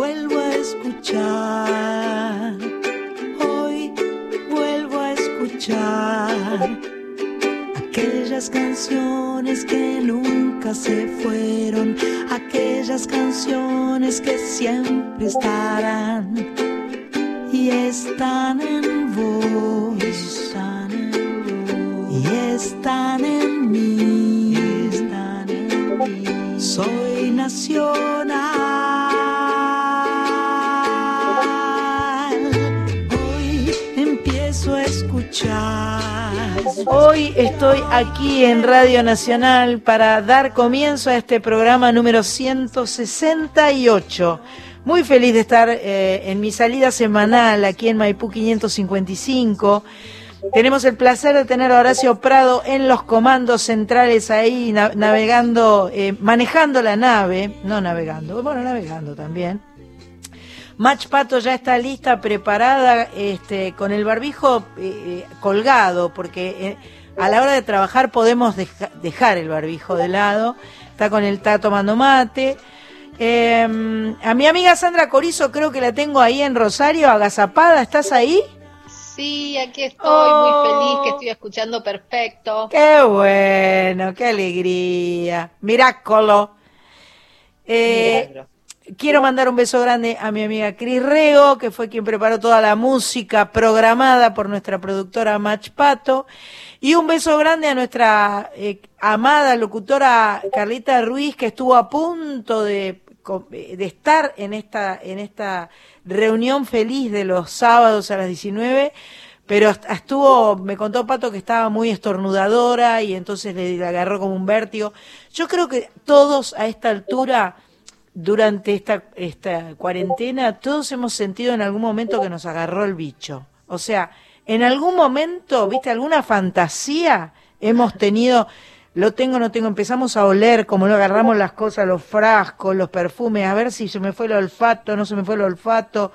vuelvo a escuchar. Hoy vuelvo a escuchar aquellas canciones que nunca se fueron, aquellas canciones que siempre estarán y están en vos, están en vos, y están en mí, están en mí. Soy nacional. Hoy estoy aquí en Radio Nacional para dar comienzo a este programa número 168. Muy feliz de estar eh, en mi salida semanal aquí en Maipú 555. Tenemos el placer de tener a Horacio Prado en los comandos centrales ahí, na- navegando, eh, manejando la nave, no navegando, bueno, navegando también. Match Pato ya está lista, preparada, este, con el barbijo eh, eh, colgado, porque eh, a la hora de trabajar podemos deja- dejar el barbijo de lado. Está con el está tomando mate. Eh, a mi amiga Sandra Corizo creo que la tengo ahí en Rosario, agazapada. ¿Estás ahí? Sí, aquí estoy, Oh. muy feliz que estoy escuchando perfecto. Qué bueno, qué alegría. Miracolo. Eh, Milagro. Quiero mandar un beso grande a mi amiga Cris Rego, que fue quien preparó toda la música programada por nuestra productora Mach Pato. Y un beso grande a nuestra eh, amada locutora Carlita Ruiz, que estuvo a punto de, co- de estar en esta, en esta reunión feliz de los sábados a las 19. Pero est- estuvo, me contó Pato que estaba muy estornudadora y entonces le, le agarró como un vértigo. Yo creo que todos a esta altura durante esta, esta cuarentena todos hemos sentido en algún momento que nos agarró el bicho. O sea, en algún momento, viste, alguna fantasía hemos tenido, lo tengo, no tengo, empezamos a oler como lo agarramos las cosas, los frascos, los perfumes, a ver si se me fue el olfato, no se me fue el olfato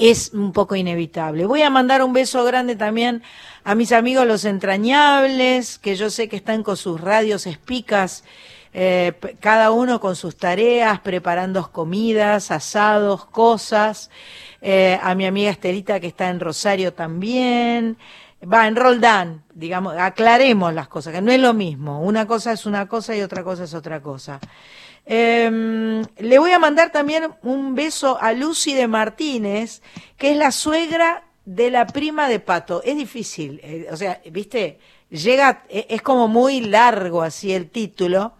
es un poco inevitable. Voy a mandar un beso grande también a mis amigos los entrañables, que yo sé que están con sus radios espicas, eh, cada uno con sus tareas, preparando comidas, asados, cosas. Eh, a mi amiga Estelita que está en Rosario también. Va, en Roldán, digamos, aclaremos las cosas, que no es lo mismo. Una cosa es una cosa y otra cosa es otra cosa. Eh, le voy a mandar también un beso a Lucy de Martínez, que es la suegra de la prima de Pato. Es difícil, eh, o sea, viste, llega, eh, es como muy largo así el título.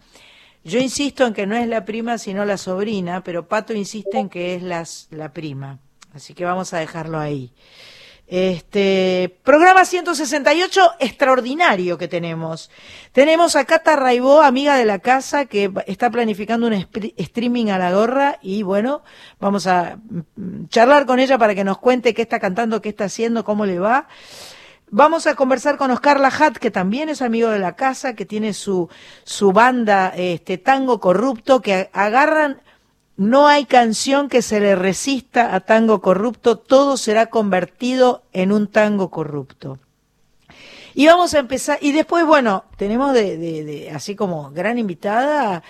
Yo insisto en que no es la prima, sino la sobrina, pero Pato insiste en que es las- la prima. Así que vamos a dejarlo ahí. Este programa 168 extraordinario que tenemos. Tenemos a Cata Raibó, amiga de la casa, que está planificando un streaming a la gorra y bueno, vamos a mm, charlar con ella para que nos cuente qué está cantando, qué está haciendo, cómo le va. Vamos a conversar con Oscar Lajat, que también es amigo de la casa, que tiene su, su banda este, Tango Corrupto, que agarran no hay canción que se le resista a tango corrupto, todo será convertido en un tango corrupto. Y vamos a empezar, y después, bueno, tenemos de, de- de- así como gran invitada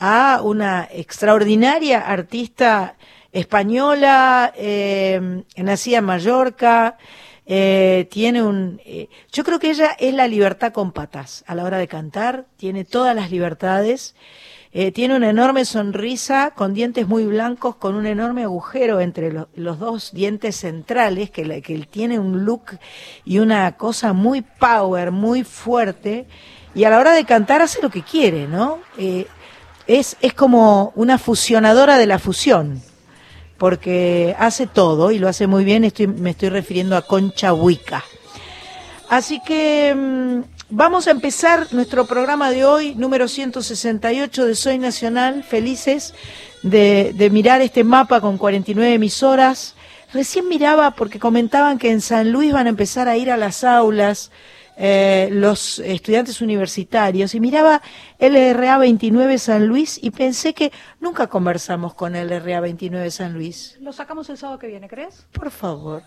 a una extraordinaria artista española, eh, nacida en Mallorca, eh, tiene un... eh, yo creo que ella es la libertad con patas a la hora de cantar, tiene todas las libertades. Eh, tiene una enorme sonrisa con dientes muy blancos, con un enorme agujero entre lo- los dos dientes centrales, que, que tiene un look y una cosa muy power, muy fuerte. Y a la hora de cantar hace lo que quiere, ¿no? Eh, es, es como una fusionadora de la fusión, porque hace todo y lo hace muy bien. Estoy, me estoy refiriendo a Concha Huica. Así que mm, vamos a empezar nuestro programa de hoy, número 168 de Soy Nacional, felices de, de mirar este mapa con 49 emisoras. Recién miraba porque comentaban que en San Luis van a empezar a ir a las aulas eh, los estudiantes universitarios y miraba LRA 29 San Luis y pensé que nunca conversamos con LRA 29 San Luis. Lo sacamos el sábado que viene, ¿crees? Por favor.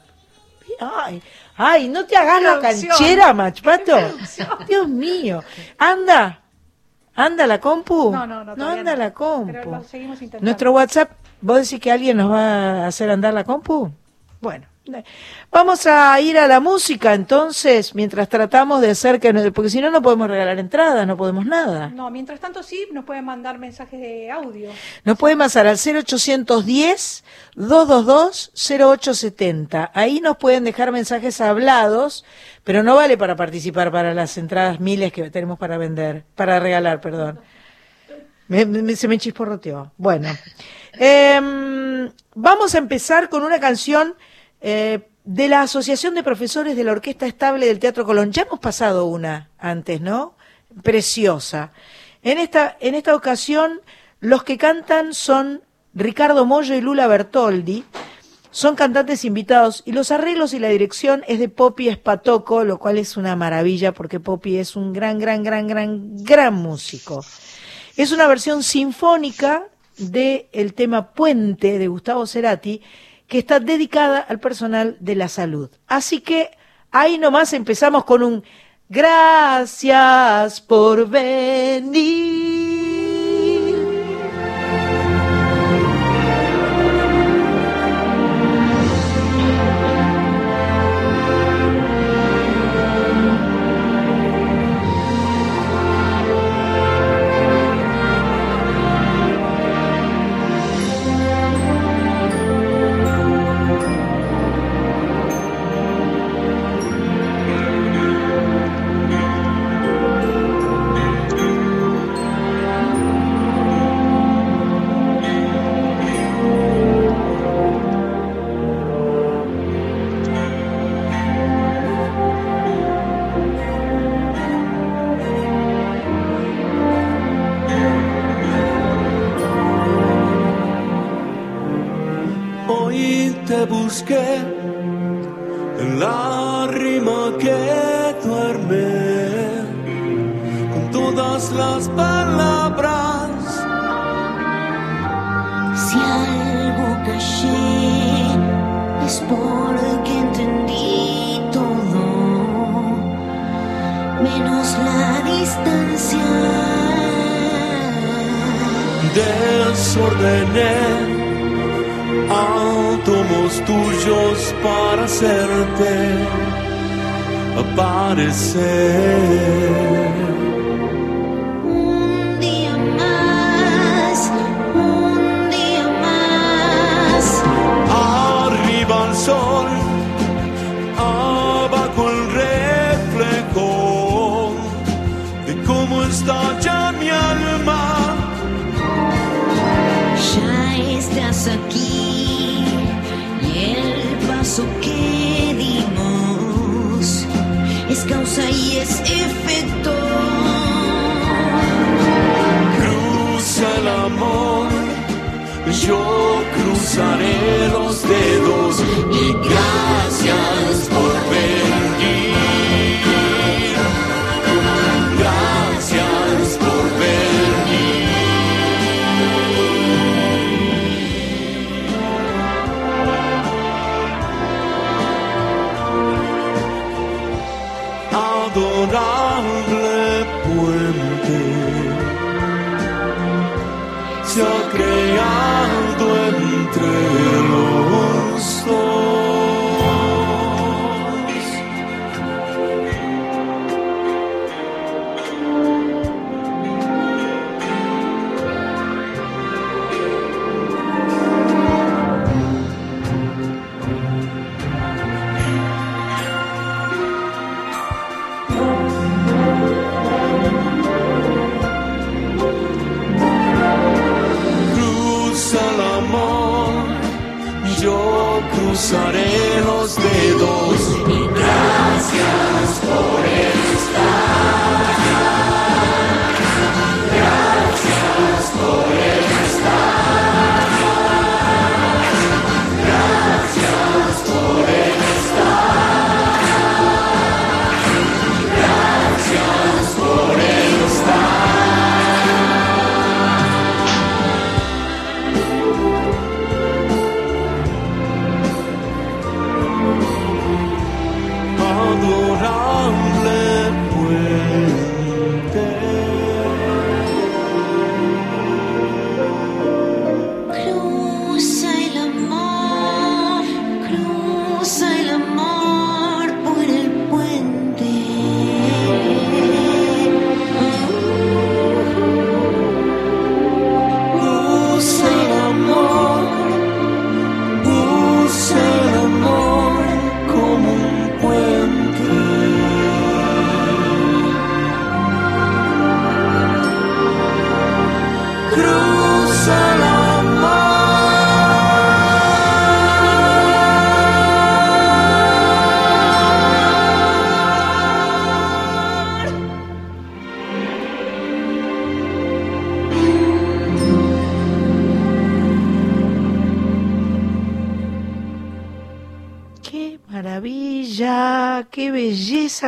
Ay, ay, no te hagas la canchera, machpato. Dios mío. Anda, ¿Anda la compu? No, no, no, todavía anda no. la compu. Pero lo seguimos intentando. Nuestro WhatsApp, ¿vos decís que alguien nos va a hacer andar la compu? Bueno, vamos a ir a la música entonces, mientras tratamos de hacer que... Porque si no, no podemos regalar entradas, no podemos nada. No, mientras tanto sí, nos pueden mandar mensajes de audio. Nos pueden pasar al 0810-222-0870. Ahí nos pueden dejar mensajes hablados, pero no vale para participar para las entradas miles que tenemos para vender, para regalar, perdón. Me- me- se me chisporroteó. Bueno, Em, vamos a empezar con una canción eh, de la Asociación de Profesores de la Orquesta Estable del Teatro Colón. Ya hemos pasado una antes, ¿no? Preciosa. En esta, en esta ocasión, los que cantan son Ricardo Mollo y Lula Bertoldi. Son cantantes invitados y los arreglos y la dirección es de Poppy Espatoco, lo cual es una maravilla porque Poppy es un gran, gran, gran, gran, gran músico. Es una versión sinfónica del el tema Puente de Gustavo Cerati, que está dedicada al personal de la salud. Así que ahí nomás empezamos con un gracias por venir.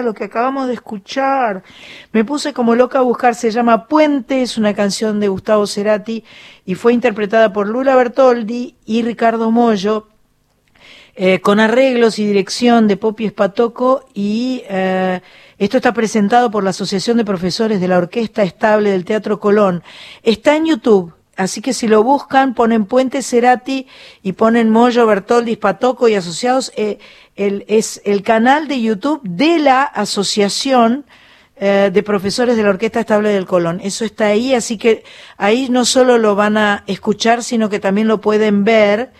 Lo que acabamos de escuchar. Me puse como loca a buscar, se llama Puente, es una canción de Gustavo Cerati y fue interpretada por Lula Bertoldi y Ricardo Mollo, eh, con arreglos y dirección de Popi Espatoco y eh, esto está presentado por la Asociación de Profesores de la Orquesta Estable del Teatro Colón. Está en YouTube, así que si lo buscan, ponen Puente Cerati y ponen Mollo, Bertoldi, Espatoco y asociados, eh, el, es el canal de YouTube de la Asociación eh, de Profesores de la Orquesta Estable del Colón. Eso está ahí, así que ahí no solo lo van a escuchar, sino que también lo pueden ver.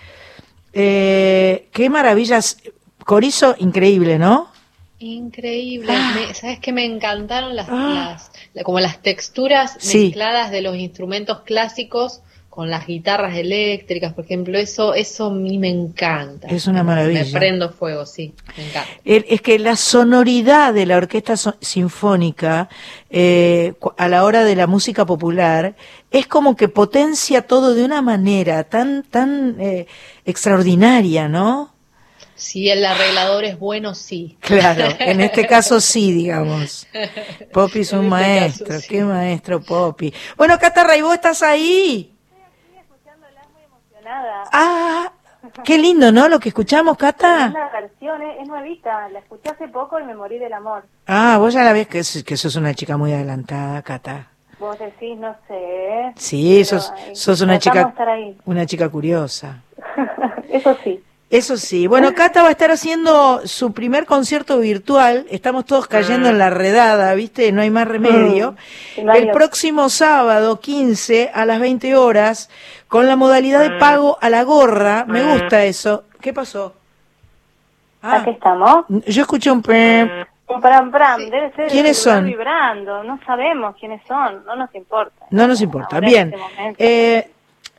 Eh, qué maravillas. Corizo, increíble, ¿no? Increíble. Ah. Me- ¿Sabes qué? Me encantaron las, Ah. las- la- como las texturas Sí. mezcladas de los instrumentos clásicos con las guitarras eléctricas, por ejemplo. Eso, eso a mí me encanta. Es una maravilla. Me prendo fuego, sí. Me encanta. Es que la sonoridad de la orquesta so- sinfónica eh, a la hora de la música popular es como que potencia todo de una manera tan tan eh, extraordinaria, ¿no? Si el arreglador es bueno, sí. Claro, en este caso sí, digamos. Poppy es un este maestro, caso, sí. qué maestro Poppy. Bueno, Catarra, ¿y vos estás ahí? Ah, qué lindo, ¿no? Lo que escuchamos, Cata. Una versión, eh, es nuevita, la escuché hace poco y me morí del amor. Ah, vos ya la ves que, es- que sos una chica muy adelantada, Cata. Vos decís, no sé. Sí, sos, sos una chica, de estar ahí. una chica curiosa. Eso sí. Eso sí. Bueno, Cata va a estar haciendo su primer concierto virtual. Estamos todos cayendo en la redada, ¿viste? No hay más remedio. Hay El próximo sábado, 15, a las 20 horas, con la modalidad de pago a la gorra. Me gusta eso. ¿Qué pasó? Ah, Aquí estamos. yo escuché un... Un pram pram, debe ser ¿Quiénes son? vibrando, no sabemos quiénes son, no nos importa. No nos importa. Bien. este momento. Eh,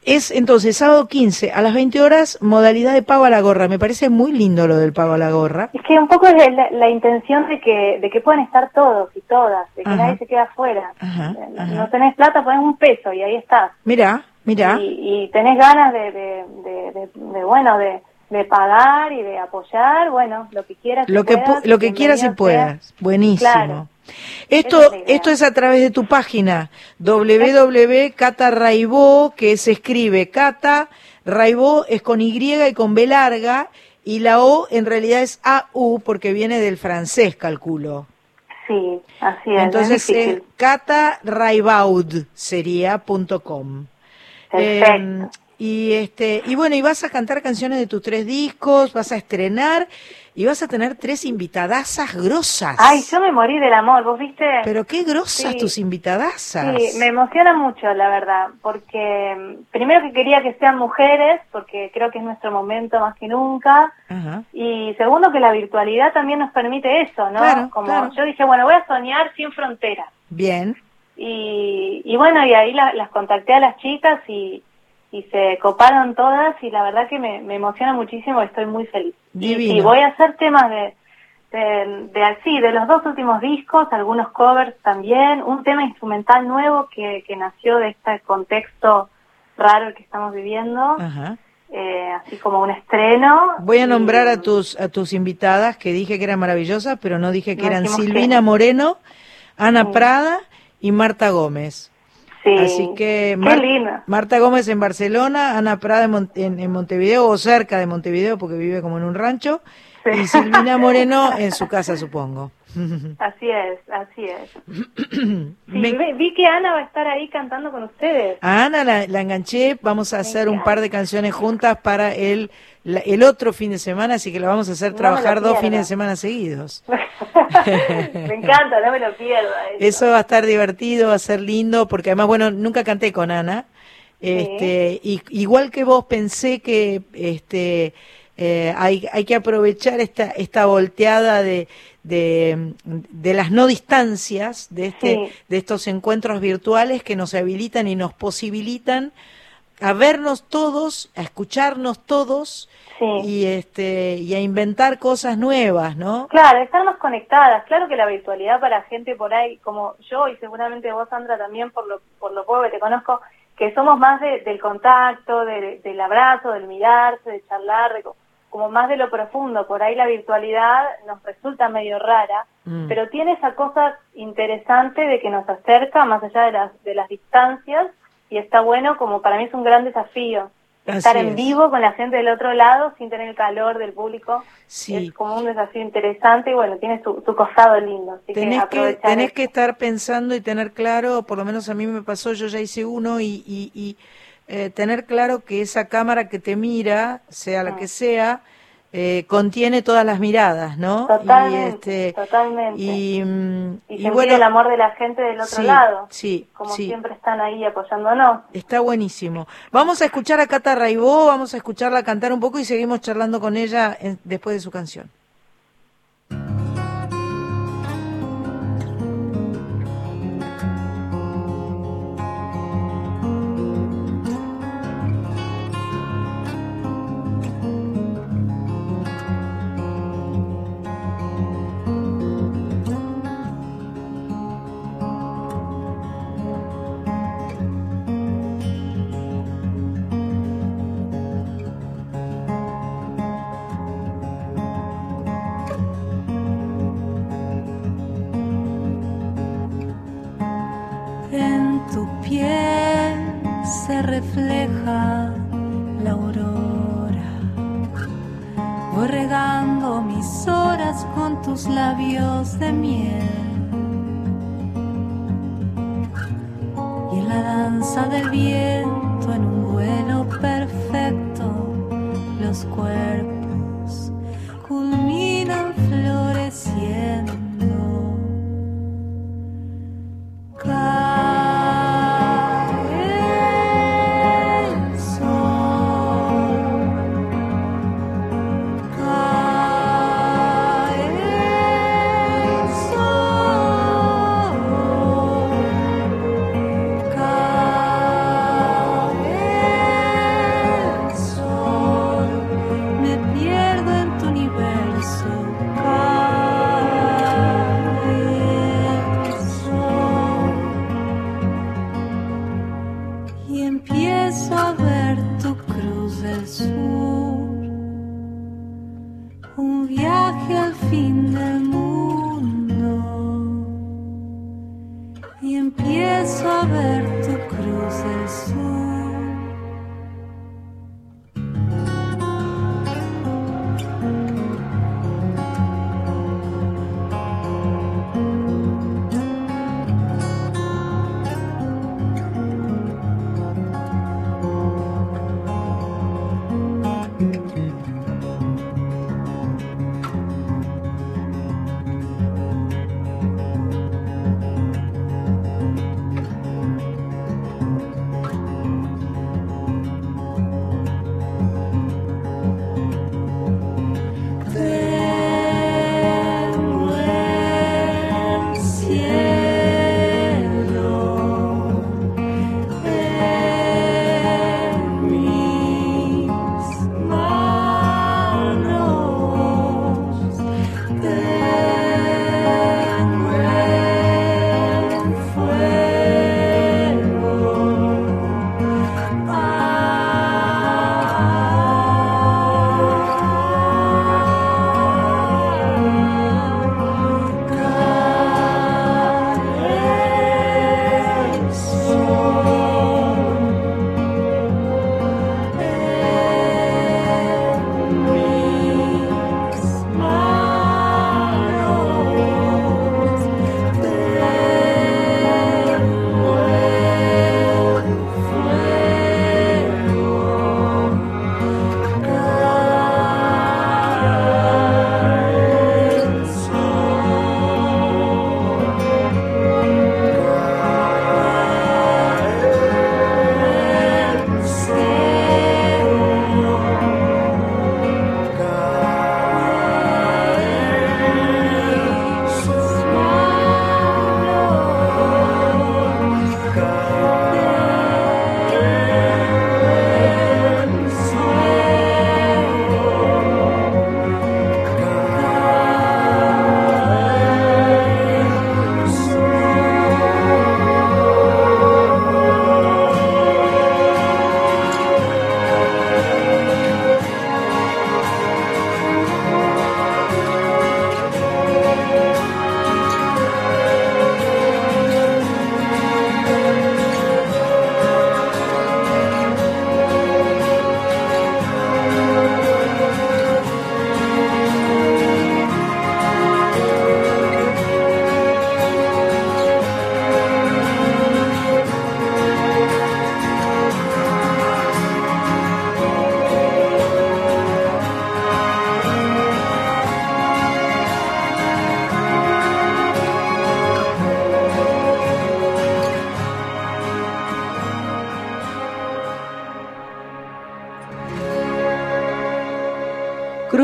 es entonces sábado 15 a las 20 horas, modalidad de pago a la gorra. Me parece muy lindo lo del pago a la gorra. Es que un poco es la, la intención de que, de que puedan estar todos y todas, de que Ajá. nadie se quede afuera. Ajá, Eh, ajá. No tenés plata, pones un peso y ahí estás. Mira, mira. Y, y tenés ganas de, de, de, de- bueno, de, de pagar y de apoyar, bueno, lo que quieras. Lo que, puedas, pu- lo que quieras y puedas. Buenísimo. Claro. Esto, es esto es a través de tu página www.cata que se escribe Cata Raibó es con Y y con B larga y la O en realidad es AU porque viene del francés, calculo. Sí, así es. Entonces, es eh, cataraibaud sería punto com. Perfecto. Eh, y este, y bueno, y vas a cantar canciones de tus tres discos, vas a estrenar y vas a tener tres invitadasas grosas. Ay, yo me morí del amor, ¿vos viste? Pero qué grosas Sí. tus invitadasas. Sí, me emociona mucho, la verdad, porque mm, primero que quería que sean mujeres, porque creo que es nuestro momento más que nunca, Ajá. y segundo que la virtualidad también nos permite eso, ¿no? Claro, Como claro. yo dije, bueno, voy a soñar sin fronteras. Bien. Y, y bueno, y ahí la- las contacté a las chicas y, y se coparon todas y la verdad que me, me emociona muchísimo, estoy muy feliz. Y Divino. sí, voy a hacer temas de, de, de así, de los dos últimos discos, algunos covers también, un tema instrumental nuevo que, que nació de este contexto raro que estamos viviendo, Ajá. eh, así como un estreno. Voy a Y- nombrar a tus a tus invitadas que dije que eran maravillosas, pero no dije que No eran Silvina que- Moreno, Ana Sí. Prada y Marta Gómez. Sí, Así que Mar-. Marta Gómez en Barcelona, Ana Prada en, Mon- en- en Montevideo o cerca de Montevideo porque vive como en un rancho Sí. y Silvina Moreno en su casa supongo. Así es, así es. Sí, Me- vi, que Ana va a estar ahí cantando con ustedes. A Ana la, la enganché, vamos a hacer un par de canciones juntas para el, la- el otro fin de semana, así que la vamos a hacer No trabajar dos fines de semana seguidos. me encanta, no me lo pierda. Eso va a estar divertido, va a ser lindo, porque además, bueno, nunca canté con Ana. Este, y, igual que vos pensé que este, eh, hay, hay que aprovechar esta, esta volteada de, de, de las no distancias, de, este, Sí. de estos encuentros virtuales que nos habilitan y nos posibilitan a vernos todos, a escucharnos todos Sí. y, este, y a inventar cosas nuevas, ¿no? Claro, estarnos conectadas. Claro que la virtualidad para gente por ahí, como yo y seguramente vos, Sandra, también por lo, por lo poco que te conozco, que somos más de- del contacto, de- del abrazo, del mirarse, de charlar, de como más de lo profundo. Por ahí la virtualidad nos resulta medio rara, Mm. pero tiene esa cosa interesante de que nos acerca más allá de las, de las distancias y está bueno como para mí es un gran desafío. Así Estar en es. vivo con la gente del otro lado sin tener el calor del público Sí. es como un desafío interesante y bueno, tiene su, su costado lindo. Así que Tenés que, aprovechar tenés eso. que estar pensando y tener claro, por lo menos a mí me pasó, yo ya hice uno y, y- y, eh, tener claro que esa cámara que te mira, sea la Ah. que sea, eh, contiene todas las miradas, ¿no? Totalmente, y, este, totalmente. y, mm, y y sentir bueno, el amor de la gente del otro sí, lado, sí, como sí. siempre están ahí apoyándonos. Está buenísimo. Vamos a escuchar a Cata Raibó, vamos a escucharla cantar un poco y seguimos charlando con ella en- después de su canción.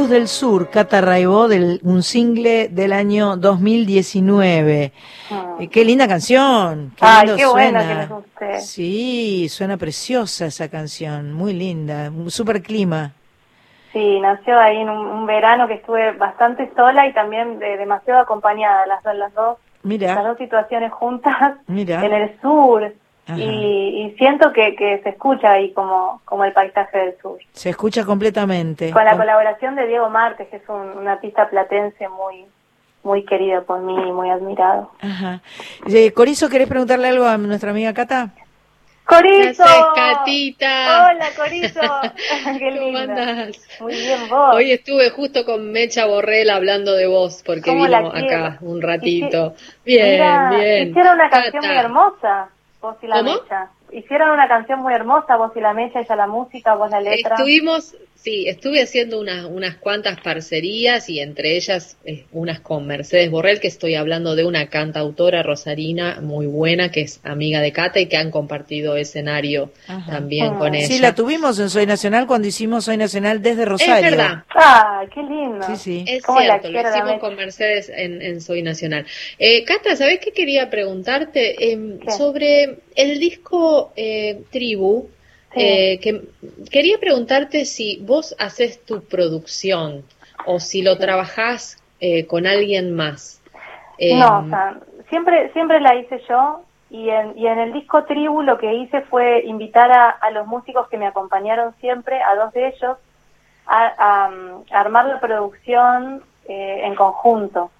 Del Sur, Cata Raibó, del, un single del año 2019. Mm. Eh, qué linda canción. Qué Ay, qué bueno suena. que les guste. Sí, suena preciosa esa canción, muy linda, un super clima. Sí, nació ahí en un, un verano que estuve bastante sola y también de- demasiado acompañada, las, las dos las Mira, dos situaciones juntas mira. en el sur. Y, y siento que, que se escucha ahí como, como el paisaje del sur. Se escucha completamente. Con la colaboración de Diego Martes, que es un, un artista platense muy muy querido por mí y muy admirado. Ajá. Eh, Corizo, ¿querés preguntarle algo a nuestra amiga Cata? ¡Corizo! haces, Catita? Hola, Corizo. Qué ¿Cómo andás? Muy bien, vos. Hoy estuve justo con Mecha Borrell hablando de vos, porque ¿Cómo la vino acá un ratito. Bien, Mira, bien. Hicieron una canción Cata, muy hermosa, vos y la ¿Cómo? mecha. Hicieron una canción muy hermosa, vos y la mecha, ella la música, vos la letra. Estuvimos, sí, estuve haciendo unas, unas cuantas parcerías y entre ellas eh, unas con Mercedes Borrell, que estoy hablando de una cantautora rosarina muy buena, que es amiga de Cata y que han compartido escenario Ajá. también Ah. con ella. Sí, la tuvimos en Soy Nacional cuando hicimos Soy Nacional desde es Rosario. verdad, Ah, qué lindo. Sí, sí. Es ¿Cómo la cierto, lo hicimos con Mercedes en, en Soy Nacional. Eh, Cata, ¿sabés qué quería preguntarte? Em, sobre el disco eh, Tribu, Sí. eh, que quería preguntarte si vos haces tu producción o si lo trabajás eh, con alguien más. Em, No, o sea, siempre, siempre la hice yo y en, y en el disco Tribu lo que hice fue invitar a, a los músicos que me acompañaron siempre, a dos de ellos, a, a, um, armar la producción eh, en conjunto.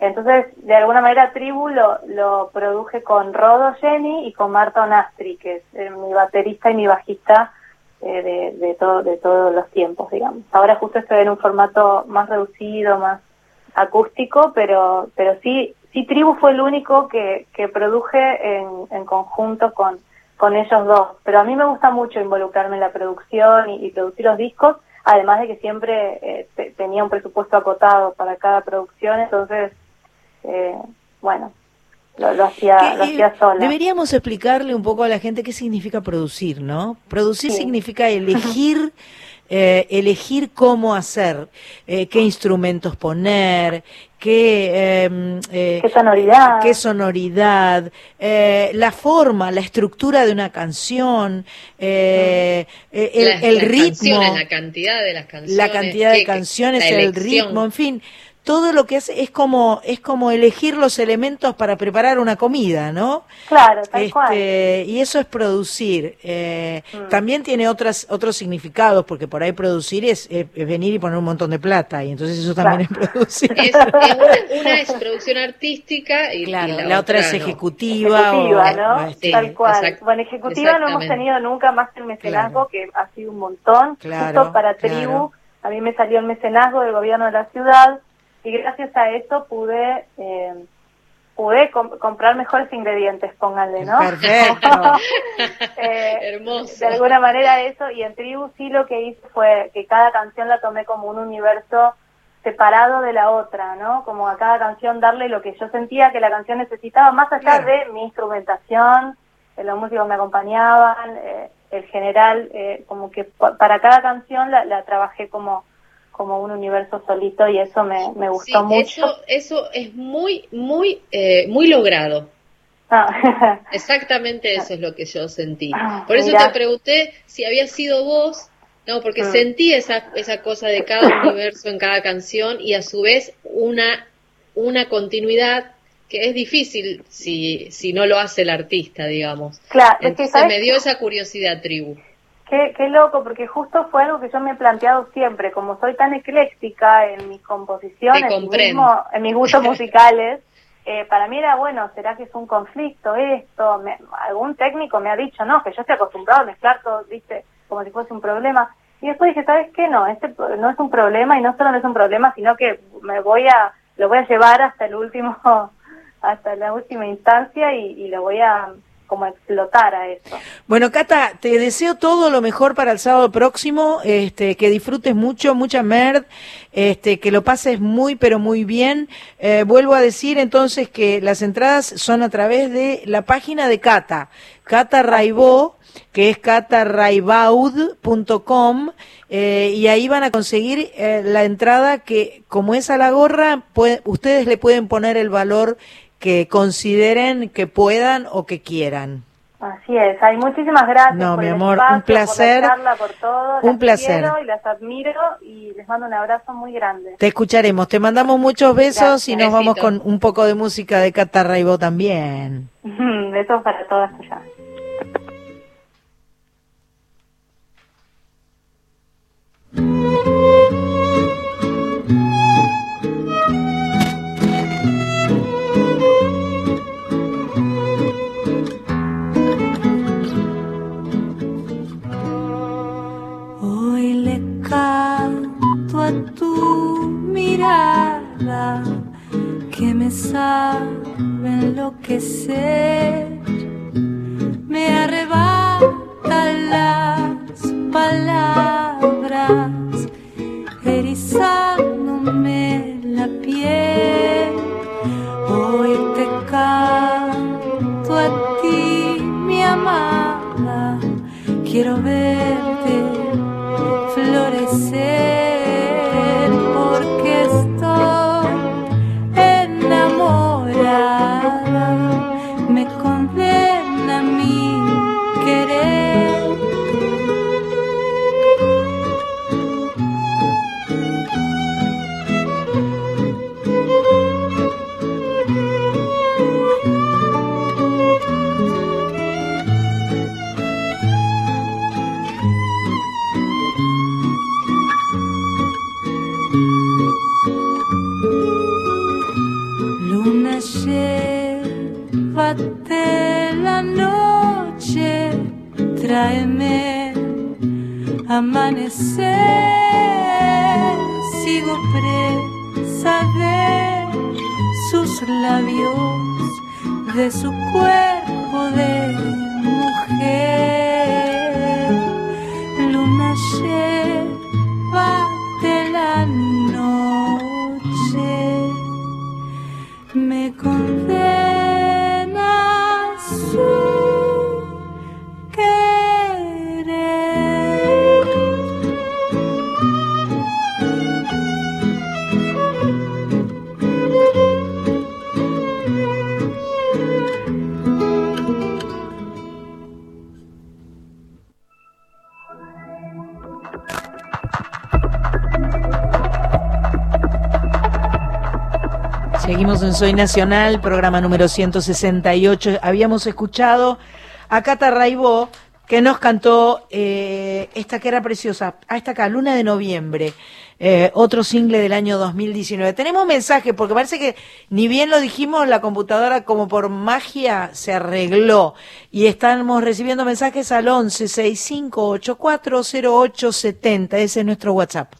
Entonces, de alguna manera, Tribu lo, lo produje con Rodo Jenny y con Marta Onastri, que es eh, mi baterista y mi bajista eh, de, de, todo, de todos los tiempos, digamos. Ahora justo estoy en un formato más reducido, más acústico, pero, pero sí, sí Tribu fue el único que, que produje en, en conjunto con, con ellos dos. Pero a mí me gusta mucho involucrarme en la producción y, y producir los discos, además de que siempre eh, te- tenía un presupuesto acotado para cada producción, entonces, eh, bueno, lo, lo hacía, Que, lo eh, hacía sola. Deberíamos explicarle un poco a la gente qué significa producir, ¿no? Producir Sí. significa elegir, eh, elegir cómo hacer, eh, qué instrumentos poner, qué, em, eh, Qué sonoridad. qué sonoridad, eh, la forma, la estructura de una canción, el, las- el las ritmo, la cantidad de las canciones. la cantidad de qué- canciones, la el ritmo, en fin, todo lo que hace es como es como elegir los elementos para preparar una comida, ¿no? Claro, tal cual. Este, y eso es producir. Eh, Mm. También tiene otras otros significados, porque por ahí producir es, es- es venir y poner un montón de plata, y entonces eso también Claro. es producir. Es, es una, una es producción artística y, Claro, y la, otra es no. ejecutiva. Ejecutiva, o- ¿no? este, Tal cual. exact- bueno, ejecutiva no hemos tenido nunca más el mecenazgo, que ha sido un montón. Claro, Justo para claro. Tribu, a mí me salió el mecenazgo del gobierno de la ciudad y gracias a eso pude eh, pude com- comprar mejores ingredientes, pónganle, ¿no? Perfecto. Eh, Hermoso. de alguna manera eso, y en Tribu sí lo que hice fue que cada canción la tomé como un universo separado de la otra, ¿no? Como a cada canción darle lo que yo sentía que la canción necesitaba, más allá Claro. de mi instrumentación, eh, los músicos me acompañaban, eh, el general, eh, como que pa- para cada canción la, la trabajé como como un universo solito y eso me, me Sí, gustó mucho. eso, eso es muy, muy, eh, muy logrado. Ah, Exactamente eso es lo que yo sentí. Ah, Por eso mirá. te pregunté si había sido vos, no, porque Mm. sentí esa, esa cosa de cada universo en cada canción y a su vez una, una continuidad que es difícil si, si no lo hace el artista, digamos. claro, es que, Entonces ¿sabes me dio esa curiosidad, tribu. Qué, qué loco, porque justo fue algo que yo me he planteado siempre, como soy tan ecléctica en mis composiciones, mismo- en mis gustos musicales, eh, para mí era, bueno, ¿será que es un conflicto esto? Me- algún técnico me ha dicho, no, que yo estoy acostumbrado a mezclar todo, viste, como si fuese un problema. Y después dije, ¿sabes qué? No, este no es un problema y no solo no es un problema, sino que me voy a, lo voy a llevar hasta el último, hasta la última instancia y, y lo voy a como explotar a eso. Bueno, Cata, te deseo todo lo mejor para el sábado próximo, este, que disfrutes mucho, mucha merd, este, que lo pases muy, pero muy bien. Eh, vuelvo a decir entonces que las entradas son a través de la página de Cata, Cata Raibó, que es catarraibaud.com, eh, y ahí van a conseguir eh, la entrada que, como es a la gorra, puede- ustedes le pueden poner el valor que consideren que puedan o que quieran. Así es, hay muchísimas gracias No, por mi el amor, un placer. por la charla, por todo. Un Las placer. quiero y las admiro y les mando un abrazo muy grande. Te escucharemos, te mandamos muchos besos Gracias. y nos vamos con un poco de música de Cata Raibó también. Besos para todas allá. En Soy Nacional, programa número 168. Habíamos escuchado a Cata Raibó, que nos cantó eh, esta que era preciosa, a esta acá, Luna de Noviembre, eh, otro single del año 2019. Tenemos mensajes, porque parece que ni bien lo dijimos, la computadora como por magia se arregló. Y estamos recibiendo mensajes al 11 65 84 08 70. Ese es nuestro WhatsApp.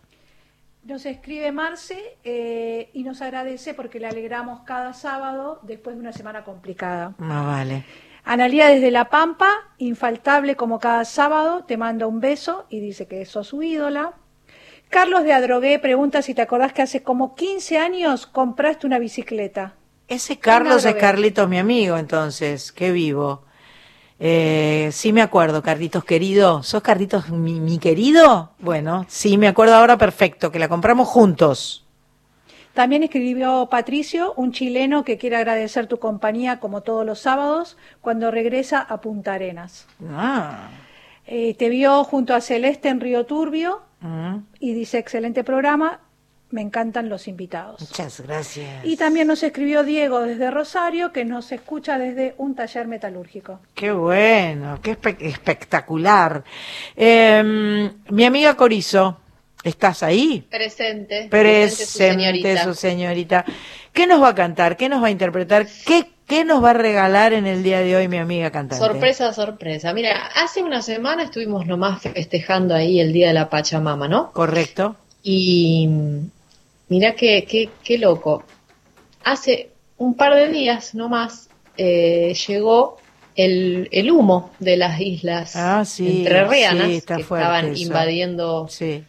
Nos escribe Marce eh, y nos agradece porque le alegramos cada sábado después de una semana complicada. Ah, vale. Analía desde La Pampa, infaltable como cada sábado, te manda un beso y dice que sos su ídola. Carlos de Adrogué pregunta si te acordás que hace como 15 años compraste una bicicleta. Ese Carlos es. Carlitos, mi amigo, entonces, qué vivo. Eh, sí me acuerdo, Carlitos querido. ¿Sos Carlitos mi, mi querido? Bueno, sí me acuerdo ahora perfecto, que la compramos juntos. También escribió Patricio, un chileno que quiere agradecer tu compañía como todos los sábados cuando regresa a Punta Arenas. Ah, Eh, te vio junto a Celeste en Río Turbio mm, y dice excelente programa, me encantan los invitados. muchas gracias. Y también nos escribió Diego desde Rosario, que nos escucha desde un taller metalúrgico. Qué bueno, qué espe- espectacular. Eh, mi amiga Corizo, ¿estás ahí? Presente. Presente, su señorita. su señorita. ¿Qué nos va a cantar? ¿Qué nos va a interpretar? ¿Qué, ¿Qué nos va a regalar en el día de hoy mi amiga cantante? Sorpresa, sorpresa. Mira, hace una semana estuvimos nomás festejando ahí el Día de la Pachamama, ¿no? Correcto. Y mira qué, qué, qué loco. Hace un par de días nomás eh, llegó el, el humo de las islas Ah, sí, entrerrianas sí, está que estaban eso. invadiendo Sí,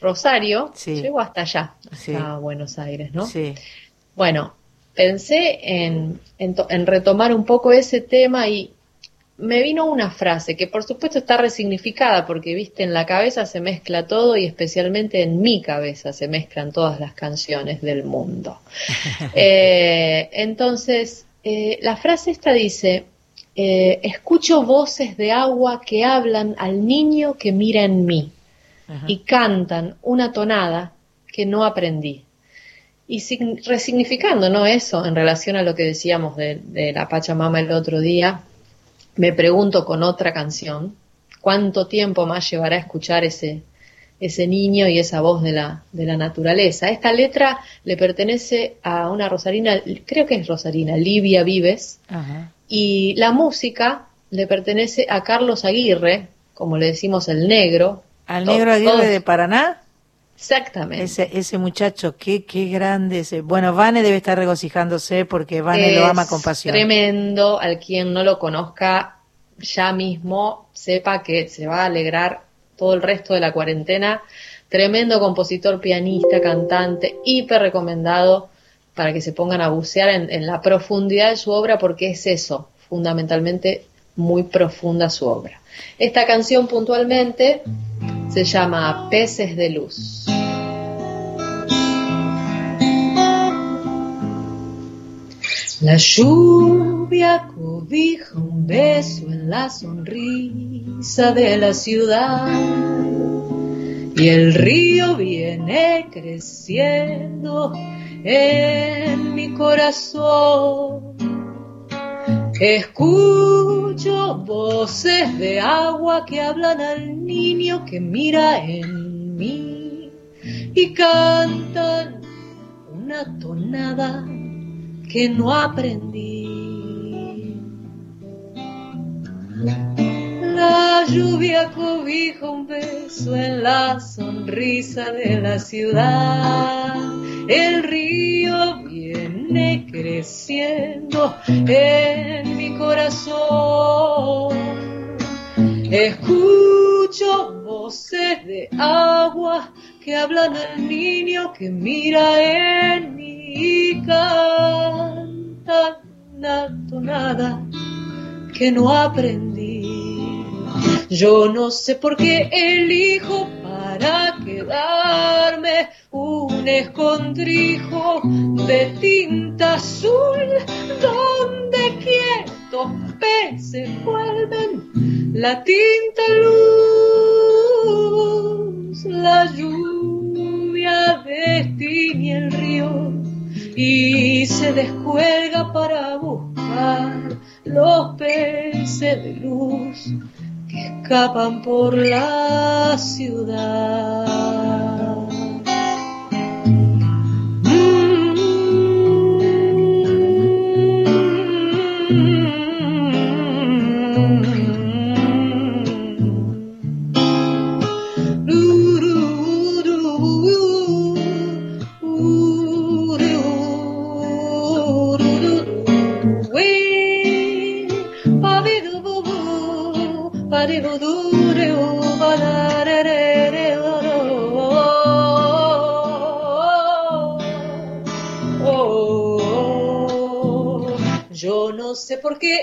Rosario, llegó hasta allá, hasta. Buenos Aires, ¿no? Bueno, pensé en, en retomar un poco ese tema y me vino una frase que por supuesto está resignificada porque, viste, en la cabeza se mezcla todo y especialmente en mi cabeza se mezclan todas las canciones del mundo. Eh, entonces, eh, la frase esta dice, eh, escucho voces de agua que hablan al niño que mira en mí Ajá. y cantan una tonada que no aprendí. Y sign- resignificando, ¿no? Eso en relación a lo que decíamos de, de la Pachamama el otro día, me pregunto con otra canción, ¿cuánto tiempo más llevará a escuchar ese, ese niño y esa voz de la, de la naturaleza? Esta letra le pertenece a una rosarina, creo que es rosarina, Livia Vives, Ajá. y la música le pertenece a Carlos Aguirre, como le decimos el negro. Al negro Aguirre de Paraná, Exactamente. ese, ese muchacho, qué, qué grande ese. Bueno, Vane debe estar regocijándose porque Vane lo ama con pasión. Tremendo, al quien no lo conozca ya mismo, sepa que se va a alegrar todo el resto de la cuarentena. Tremendo compositor, pianista, cantante, hiper recomendado para que se pongan a bucear en, en la profundidad de su obra porque es eso, fundamentalmente muy profunda su obra. Esta canción puntualmente se llama Peces de Luz. La lluvia cobija un beso en la sonrisa de la ciudad y el río viene creciendo en mi corazón. Escucho voces de agua que hablan al niño que mira en mí y cantan una tonada que no aprendí. La lluvia cobija un beso en la sonrisa de la ciudad. El río viene creciendo en mi corazón. Escucho voces de agua que hablan al niño que mira en mí y canta una tonada que no aprendí. Yo no sé por qué elijo para quedarme escondrijo de tinta azul donde quietos peces vuelven la tinta luz, la lluvia destiñe el río y se descuelga para buscar los peces de luz que escapan por la ciudad.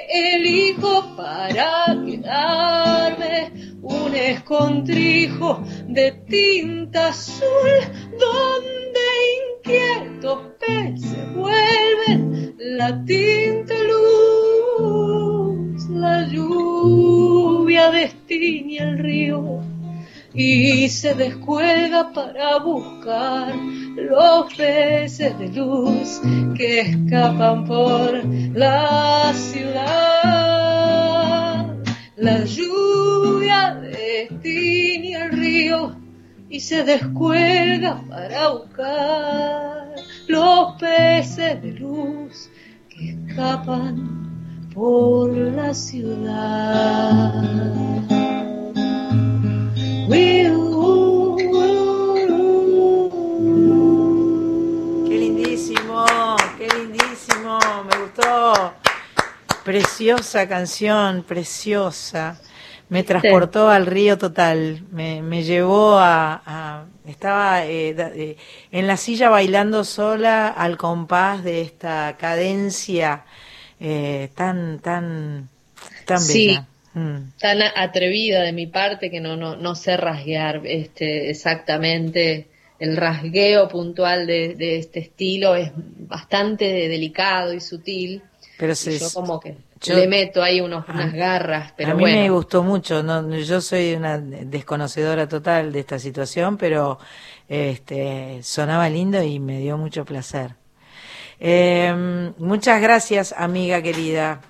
Elijo para quedarme un escondrijo de tinta azul donde inquietos peces vuelven la tinta luz, la lluvia destiñe el río y se descuelga para buscar los peces de luz que escapan por la ciudad. La lluvia destiñe el río y se descuelga para buscar los peces de luz que escapan por la ciudad. Qué Preciosa canción, preciosa. Me transportó al río total, me, me llevó a... a- estaba eh, da- eh, en la silla bailando sola al compás de esta cadencia eh, tan, tan, tan Sí. bella. Mm. Tan atrevida de mi parte que no, no, no sé rasguear este, exactamente. El rasgueo puntual de, de este estilo es bastante delicado y sutil. Pero se, yo como que yo- le meto ahí unos, Ah. unas garras, pero a mí bueno. me gustó mucho, no, yo soy una desconocedora total de esta situación, pero este, sonaba lindo y me dio mucho placer. Eh, muchas gracias, amiga querida.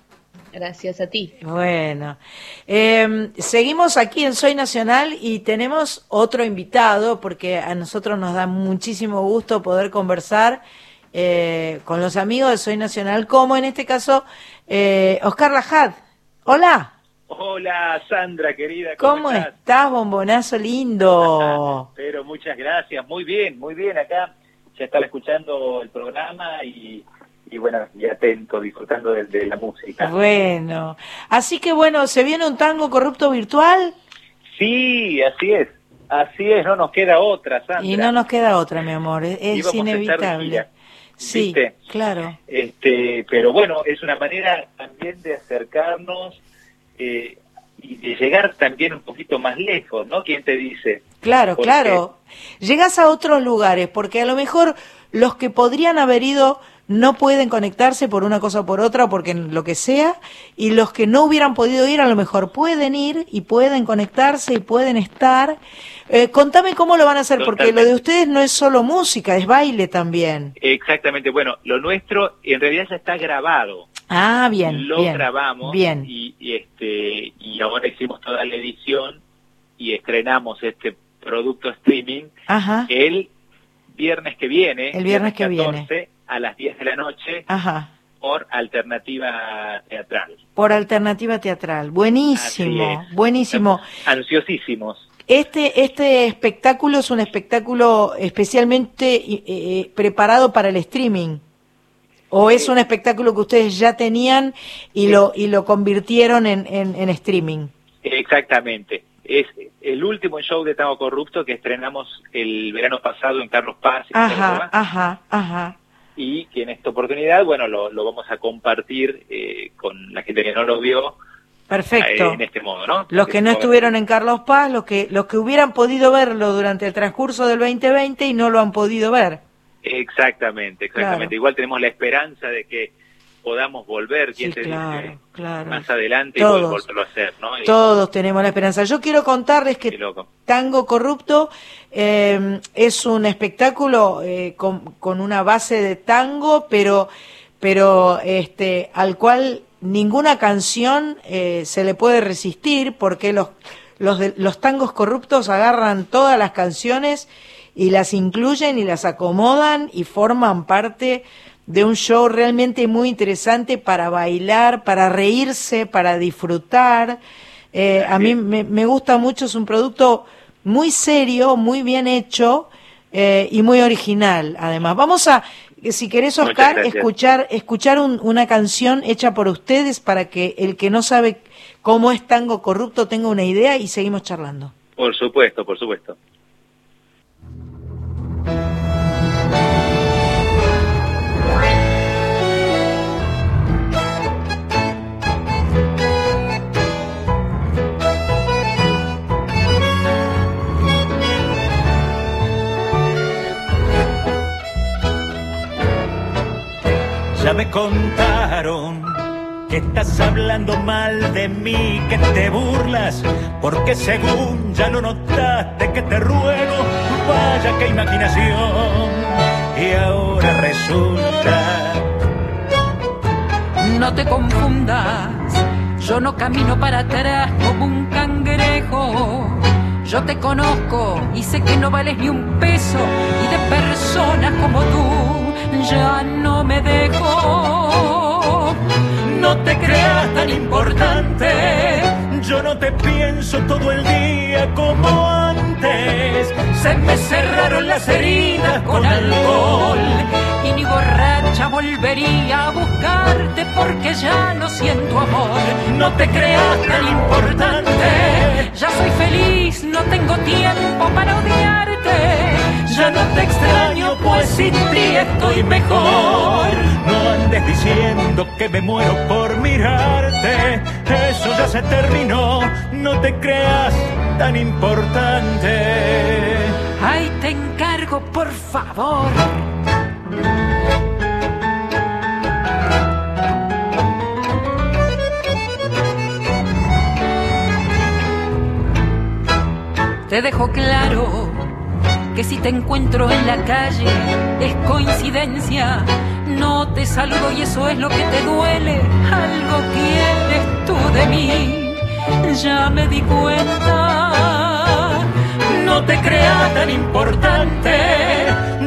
Gracias a ti. Bueno, eh, seguimos aquí en Soy Nacional y tenemos otro invitado porque a nosotros nos da muchísimo gusto poder conversar eh, con los amigos de Soy Nacional, como en este caso eh, Oscar Lajad. Hola, Hola Sandra, querida, ¿cómo, ¿cómo, estás? estás, bombonazo lindo? Pero muchas gracias, muy bien, muy bien acá. Ya estaba escuchando el programa y, y bueno, y atento, disfrutando de, de la música. Bueno, así que bueno, ¿se viene un tango corrupto virtual? Sí, así es, así es, no nos queda otra, Sandra. Y no nos queda otra, mi amor, es, inevitable. Sí, ¿viste? claro. Este, pero bueno, es una manera también de acercarnos eh, y de llegar también un poquito más lejos, ¿no? ¿Quién te dice? Claro, Porque- claro. Llegas a otros lugares, porque a lo mejor los que podrían haber ido no pueden conectarse por una cosa o por otra, o porque lo que sea, y los que no hubieran podido ir a lo mejor pueden ir y pueden conectarse y pueden estar. Eh, contame cómo lo van a hacer, porque lo de ustedes no es solo música, es baile también. Exactamente, bueno, lo nuestro en realidad ya está grabado. Ah, bien, lo bien. grabamos Bien. Y, y, este y ahora hicimos toda la edición y estrenamos este producto streaming Ajá, el viernes que viene, El viernes que viene. 14, a las 10 de la noche ajá. por alternativa teatral. Por alternativa teatral. Buenísimo, buenísimo. Ansiosísimos. Este, este espectáculo es un espectáculo especialmente eh, eh, preparado para el streaming. ¿O es un espectáculo que ustedes ya tenían y lo, y lo convirtieron en, en, en streaming? Exactamente. Es el último show de Tango Corrupto que estrenamos el verano pasado en Carlos Paz, en Ajá, Córdoba, ajá, ajá. Y que en esta oportunidad, bueno, lo, lo vamos a compartir eh, con la gente que no lo vio Perfecto. eh, en este modo, ¿no? Los que no estuvieron en Carlos Paz, los que, los que hubieran podido verlo durante el transcurso del 2020 y no lo han podido ver. Exactamente, exactamente. Claro. Igual tenemos la esperanza de que podamos volver, Sí, quién te claro, dice, claro. más adelante y Todos. volverlo a hacer, ¿no? Y- Todos tenemos la esperanza. Yo quiero contarles que. Tango Corrupto eh, es un espectáculo eh, con, con una base de tango, pero, pero este, al cual ninguna canción eh, se le puede resistir porque los, los, de- los tangos corruptos agarran todas las canciones y las incluyen y las acomodan y forman parte de un show realmente muy interesante para bailar, para reírse, para disfrutar. Eh, a mí me, me gusta mucho, es un producto muy serio, muy bien hecho eh, y muy original. Además, vamos a, si querés, Oscar, escuchar, escuchar un- una canción hecha por ustedes para que el que no sabe cómo es tango corrupto tenga una idea y seguimos charlando. Por supuesto, por supuesto. Ya me contaron que estás hablando mal de mí, que te burlas, porque según ya lo notaste que te ruego, vaya qué imaginación. Y ahora resulta No te confundas, yo no camino para atrás como un cangrejo. Yo te conozco y sé que no vales ni un peso y de personas como tú ya no me dejo. No te creas tan importante, yo no te pienso todo el día como antes. Se me cerraron las heridas con alcohol y ni borracha volvería a buscarte porque ya no siento amor. No te creas tan importante, ya soy feliz, no tengo tiempo para odiarte. Ya no te extraño, pues sin ti estoy mejor. No andes diciendo que me muero por mirarte, eso ya se terminó, no te creas tan importante. Ay, te encargo, por favor. Te dejo claro que si te encuentro en la calle es coincidencia. No te saludo y eso es lo que te duele. Algo quieres tú de mí. Ya me di cuenta. No te creas tan importante.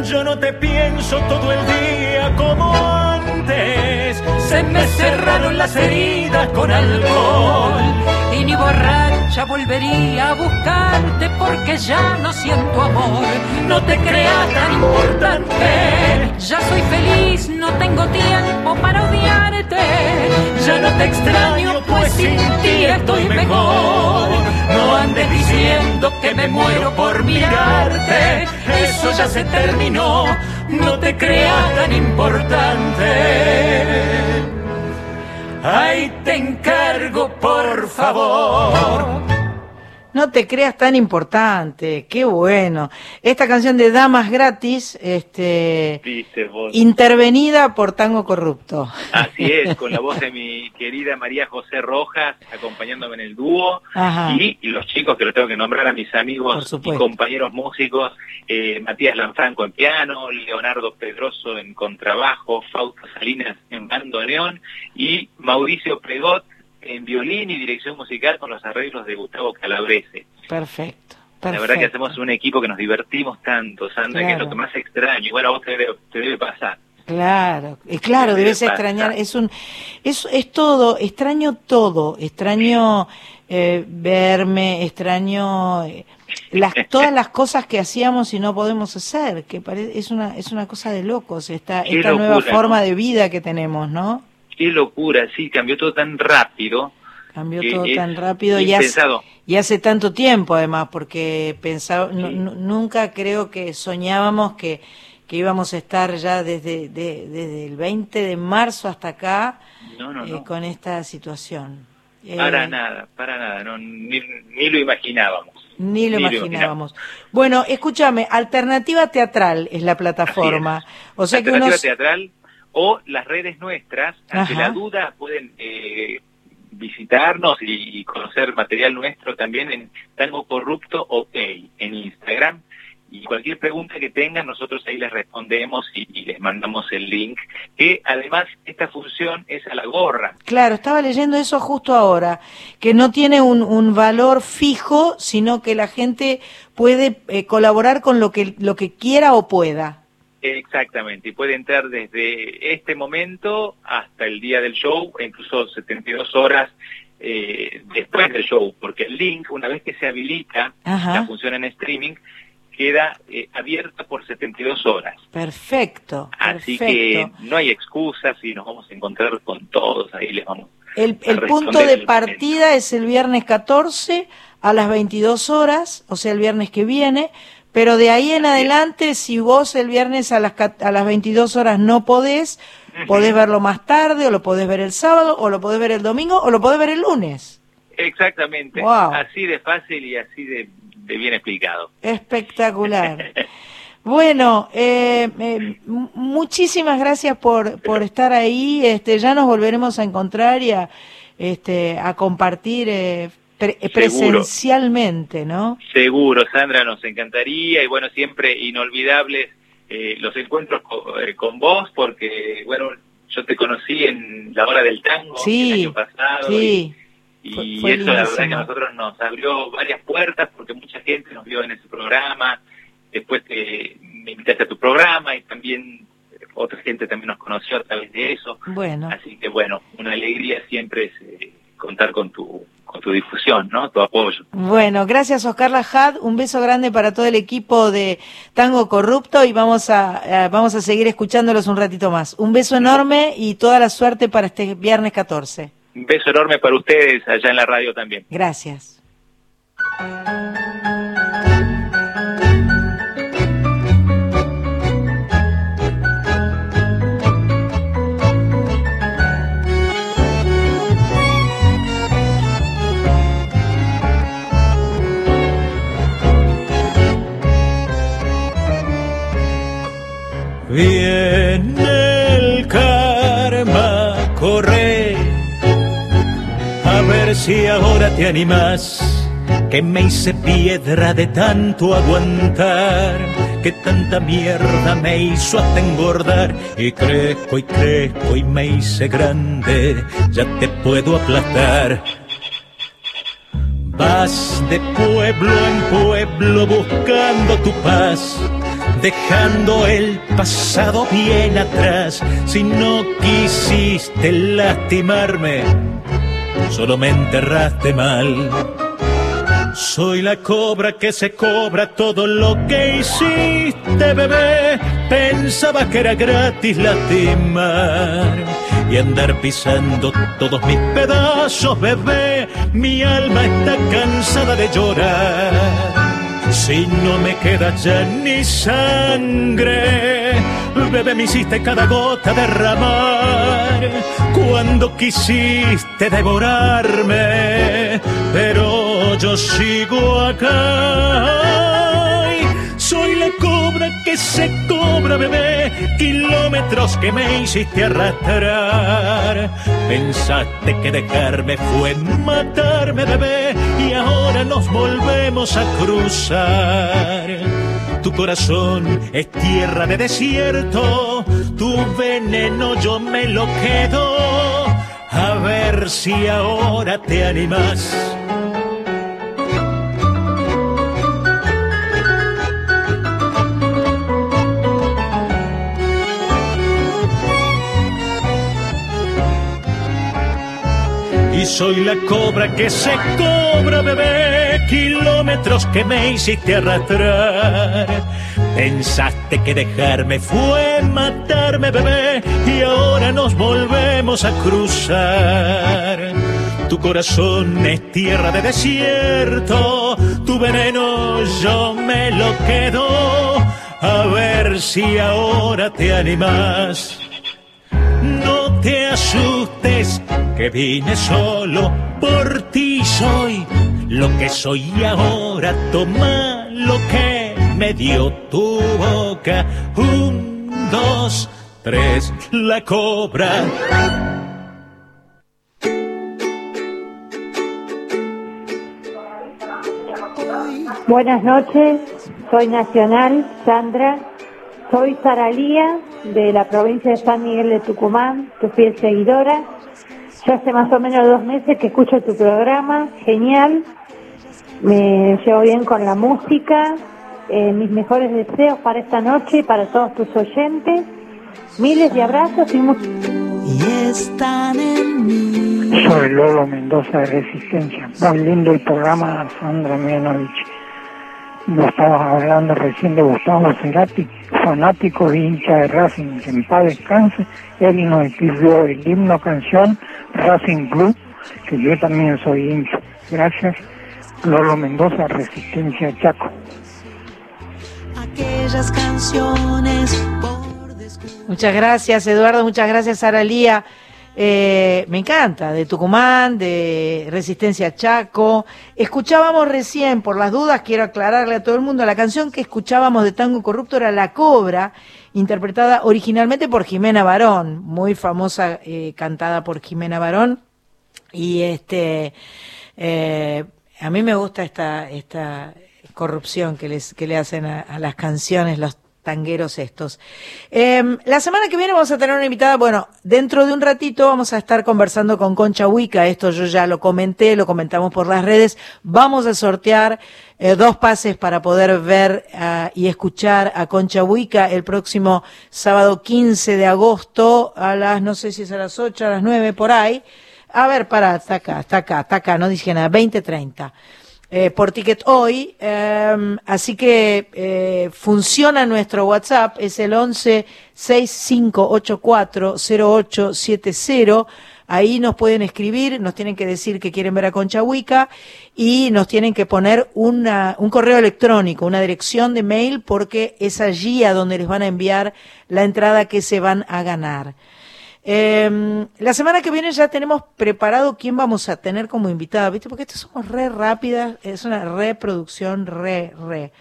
Yo no te pienso todo el día como antes. Se me cerraron las heridas con alcohol ni borracha volvería a buscarte porque ya no siento amor. No te creas tan importante, ya soy feliz, no tengo tiempo para odiarte. Ya no te extraño, pues sin ti estoy mejor. No andes diciendo que me muero por mirarte, eso ya se terminó. No te creas tan importante. Ay, te encargo, por favor. No te creas tan importante, qué bueno. Esta canción de Damas Gratis, este, Viste intervenida por Tango Corrupto. Así es, con la voz de mi querida María José Rojas, acompañándome en el dúo, y, y los chicos que lo tengo que nombrar a mis amigos y compañeros músicos, eh, Matías Lanfranco en piano, Leonardo Pedroso en contrabajo, Fausto Salinas en bandoneón y Mauricio Pregot en violín y dirección musical con los arreglos de Gustavo Calabrese. Perfecto. La verdad que hacemos un equipo que nos divertimos tanto, Sandra, que es lo que más extraño. Igual a vos te debe, te debe pasar. Claro, claro, Debe debes extrañar, es un, es, es todo, extraño todo, extraño eh, verme, extraño eh, las, todas las cosas que hacíamos y no podemos hacer, que pare- es una, es una cosa de locos esta, Qué esta nueva forma ¿no? de vida que tenemos, ¿no? Qué locura, sí, cambió todo tan rápido. Cambió que todo tan rápido y hace, y hace tanto tiempo además, porque pensaba, nu- nunca creo que soñábamos que, que íbamos a estar ya desde, de- desde el 20 de marzo hasta acá No, no, eh, no. con esta situación. Eh, Para nada, para nada, no, ni, ni lo imaginábamos. Ni lo Ni lo imaginábamos. Bueno, escúchame, Alternativa Teatral es la plataforma. O sea que uno... Alternativa teatral o las redes nuestras, ante Ajá. la duda pueden eh, visitarnos y, y conocer material nuestro también en Tango Corrupto OK en Instagram. Y cualquier pregunta que tengan, nosotros ahí les respondemos y, y les mandamos el link. Que además esta función es a la gorra. Claro, estaba leyendo eso justo ahora, que no tiene un, un valor fijo, sino que la gente puede eh, colaborar con lo que, lo que quiera o pueda. Exactamente, y puede entrar desde este momento hasta el día del show, e incluso 72 horas eh, después del show, porque el link, una vez que se habilita Ajá. la función en streaming, queda eh, abierta por 72 horas. Perfecto, Así perfecto. que no hay excusas y nos vamos a encontrar con todos, ahí les vamos. El, el punto de el partida es el viernes 14 a las 22 horas, o sea, el viernes que viene, pero de ahí en adelante, si vos el viernes a las, a las 22 horas no podés, podés verlo más tarde, o lo podés ver el sábado, o lo podés ver el domingo, o lo podés ver el lunes. Exactamente, Wow. así de fácil y así de, de bien explicado. Espectacular. Bueno, eh, eh, muchísimas gracias por, por estar ahí. Este, ya nos volveremos a encontrar y a, este, a compartir eh, pre- Seguro. presencialmente, ¿no? Seguro, Sandra, nos encantaría y bueno, siempre inolvidables eh, los encuentros co- eh, con, vos porque, bueno, yo te conocí en la hora del tango Sí, el año pasado sí. y, y Fue- fue eso la verdad que a nosotros nos abrió varias puertas porque mucha gente nos vio en ese programa, después te, me invitaste a tu programa y también eh, otra gente también nos conoció a través de eso, Bueno, así que bueno, una alegría siempre es eh, contar con tu con tu difusión, ¿no? Tu apoyo. Bueno, gracias Oscar Lajad, un beso grande para todo el equipo de Tango Corrupto y vamos a, eh, vamos a seguir escuchándolos un ratito más. Un beso enorme y toda la suerte para este viernes 14. Un beso enorme para ustedes allá en la radio también. Gracias. Viene el karma, corre, a ver si ahora te animas, que me hice piedra de tanto aguantar, que tanta mierda me hizo hasta engordar, y crezco y crezco y me hice grande, ya te puedo aplastar. Vas de pueblo en pueblo buscando tu paz, dejando el pasado bien atrás. Si no quisiste lastimarme, solo me enterraste mal. Soy la cobra que se cobra todo lo que hiciste, bebé. Pensaba que era gratis lastimar y andar pisando todos mis pedazos, bebé. Mi alma está cansada de llorar. Si no me queda ya ni sangre, bebé, me hiciste cada gota derramar. Cuando quisiste devorarme, pero yo sigo acá. Soy la que se cobra, bebé, kilómetros que me hiciste arrastrar. Pensaste que dejarme fue matarme, bebé, y ahora nos volvemos a cruzar. Tu corazón es tierra de desierto, tu veneno yo me lo quedo. A ver si ahora te animas. Soy la cobra que se cobra, bebé, kilómetros que me hiciste arrastrar. Pensaste que dejarme fue matarme, bebé, y ahora nos volvemos a cruzar. Tu corazón es tierra de desierto, tu veneno yo me lo quedo. A ver si ahora te animas. Te asustes, que vine solo por ti soy. Lo que soy ahora, toma lo que me dio tu boca. Un, dos, tres, la cobra. Buenas noches, soy Nacional, Sandra. Soy Saralía, de la provincia de San Miguel de Tucumán, tu fiel seguidora. Ya hace más o menos dos meses que escucho tu programa, genial. Me llevo bien con la música. Eh, mis mejores deseos para esta noche y para todos tus oyentes. Miles de abrazos y muchos. y están en mí. Soy Lolo Mendoza de Resistencia. Muy lindo el programa, Sandra Mianovich. Lo estabas hablando recién de Gustavo Cerati, fanático e hincha de Racing, que en paz descanse. Él nos escribió el himno canción Racing Blue, que yo también soy hincha. Gracias, Lolo Mendoza, Resistencia Chaco. Aquellas canciones por Muchas gracias, Eduardo. Muchas gracias, Aralía. Eh, me encanta, de Tucumán, de Resistencia Chaco. Escuchábamos recién, por las dudas, quiero aclararle a todo el mundo, la canción que escuchábamos de Tango Corrupto era La Cobra, interpretada originalmente por Jimena Barón, muy famosa, eh, cantada por Jimena Barón. Y este, eh, a mí me gusta esta, esta corrupción que, les, que le hacen a, a las canciones los tangueros estos. Eh, la semana que viene vamos a tener una invitada, bueno, dentro de un ratito vamos a estar conversando con Concha Huica, esto yo ya lo comenté, lo comentamos por las redes, vamos a sortear eh, dos pases para poder ver uh, y escuchar a Concha Huica el próximo sábado 15 de agosto a las, no sé si es a las 8, a las 9, por ahí. a ver, para, está acá, está acá, está acá, no dije nada, 2030. Eh, por ticket hoy, eh, así que eh, funciona nuestro WhatsApp, es el 11 6584 0870. Ahí nos pueden escribir, nos tienen que decir que quieren ver a Concha Huica y nos tienen que poner una, un correo electrónico, una dirección de mail, porque es allí a donde les van a enviar la entrada que se van a ganar. Eh, la semana que viene ya tenemos preparado quién vamos a tener como invitada, ¿viste? Porque esto somos re rápidas, es una reproducción re, re.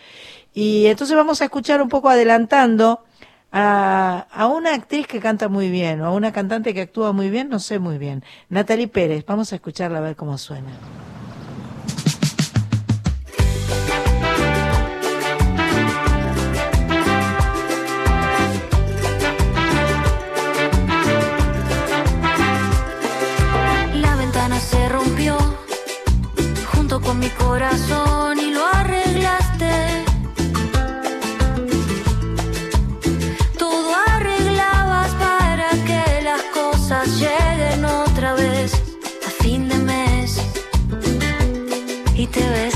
Y entonces vamos a escuchar un poco adelantando a, a una actriz que canta muy bien o a una cantante que actúa muy bien, no sé muy bien. Natalie Pérez, vamos a escucharla a ver cómo suena. Te besé.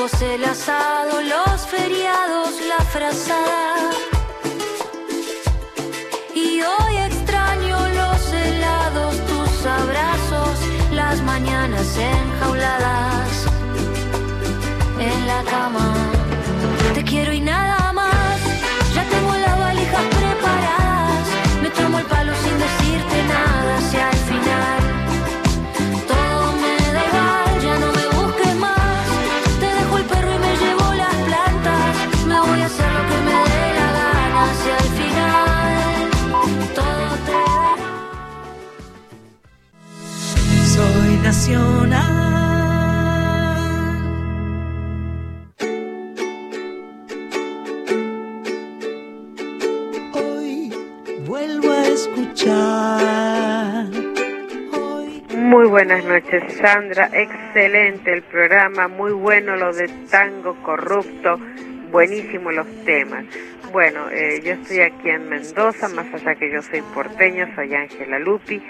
Domingos el asado, los feriados, la frazada. Y hoy extraño los helados, tus abrazos, las mañanas enjauladas en la cama. Te quiero y nada Soy nacional. Hoy vuelvo a escuchar. Muy buenas noches, Sandra. Excelente el programa, muy bueno lo de tango corrupto, buenísimo los temas. Bueno, eh, yo estoy aquí en Mendoza, más allá que yo soy porteña, soy Ángela Lupi.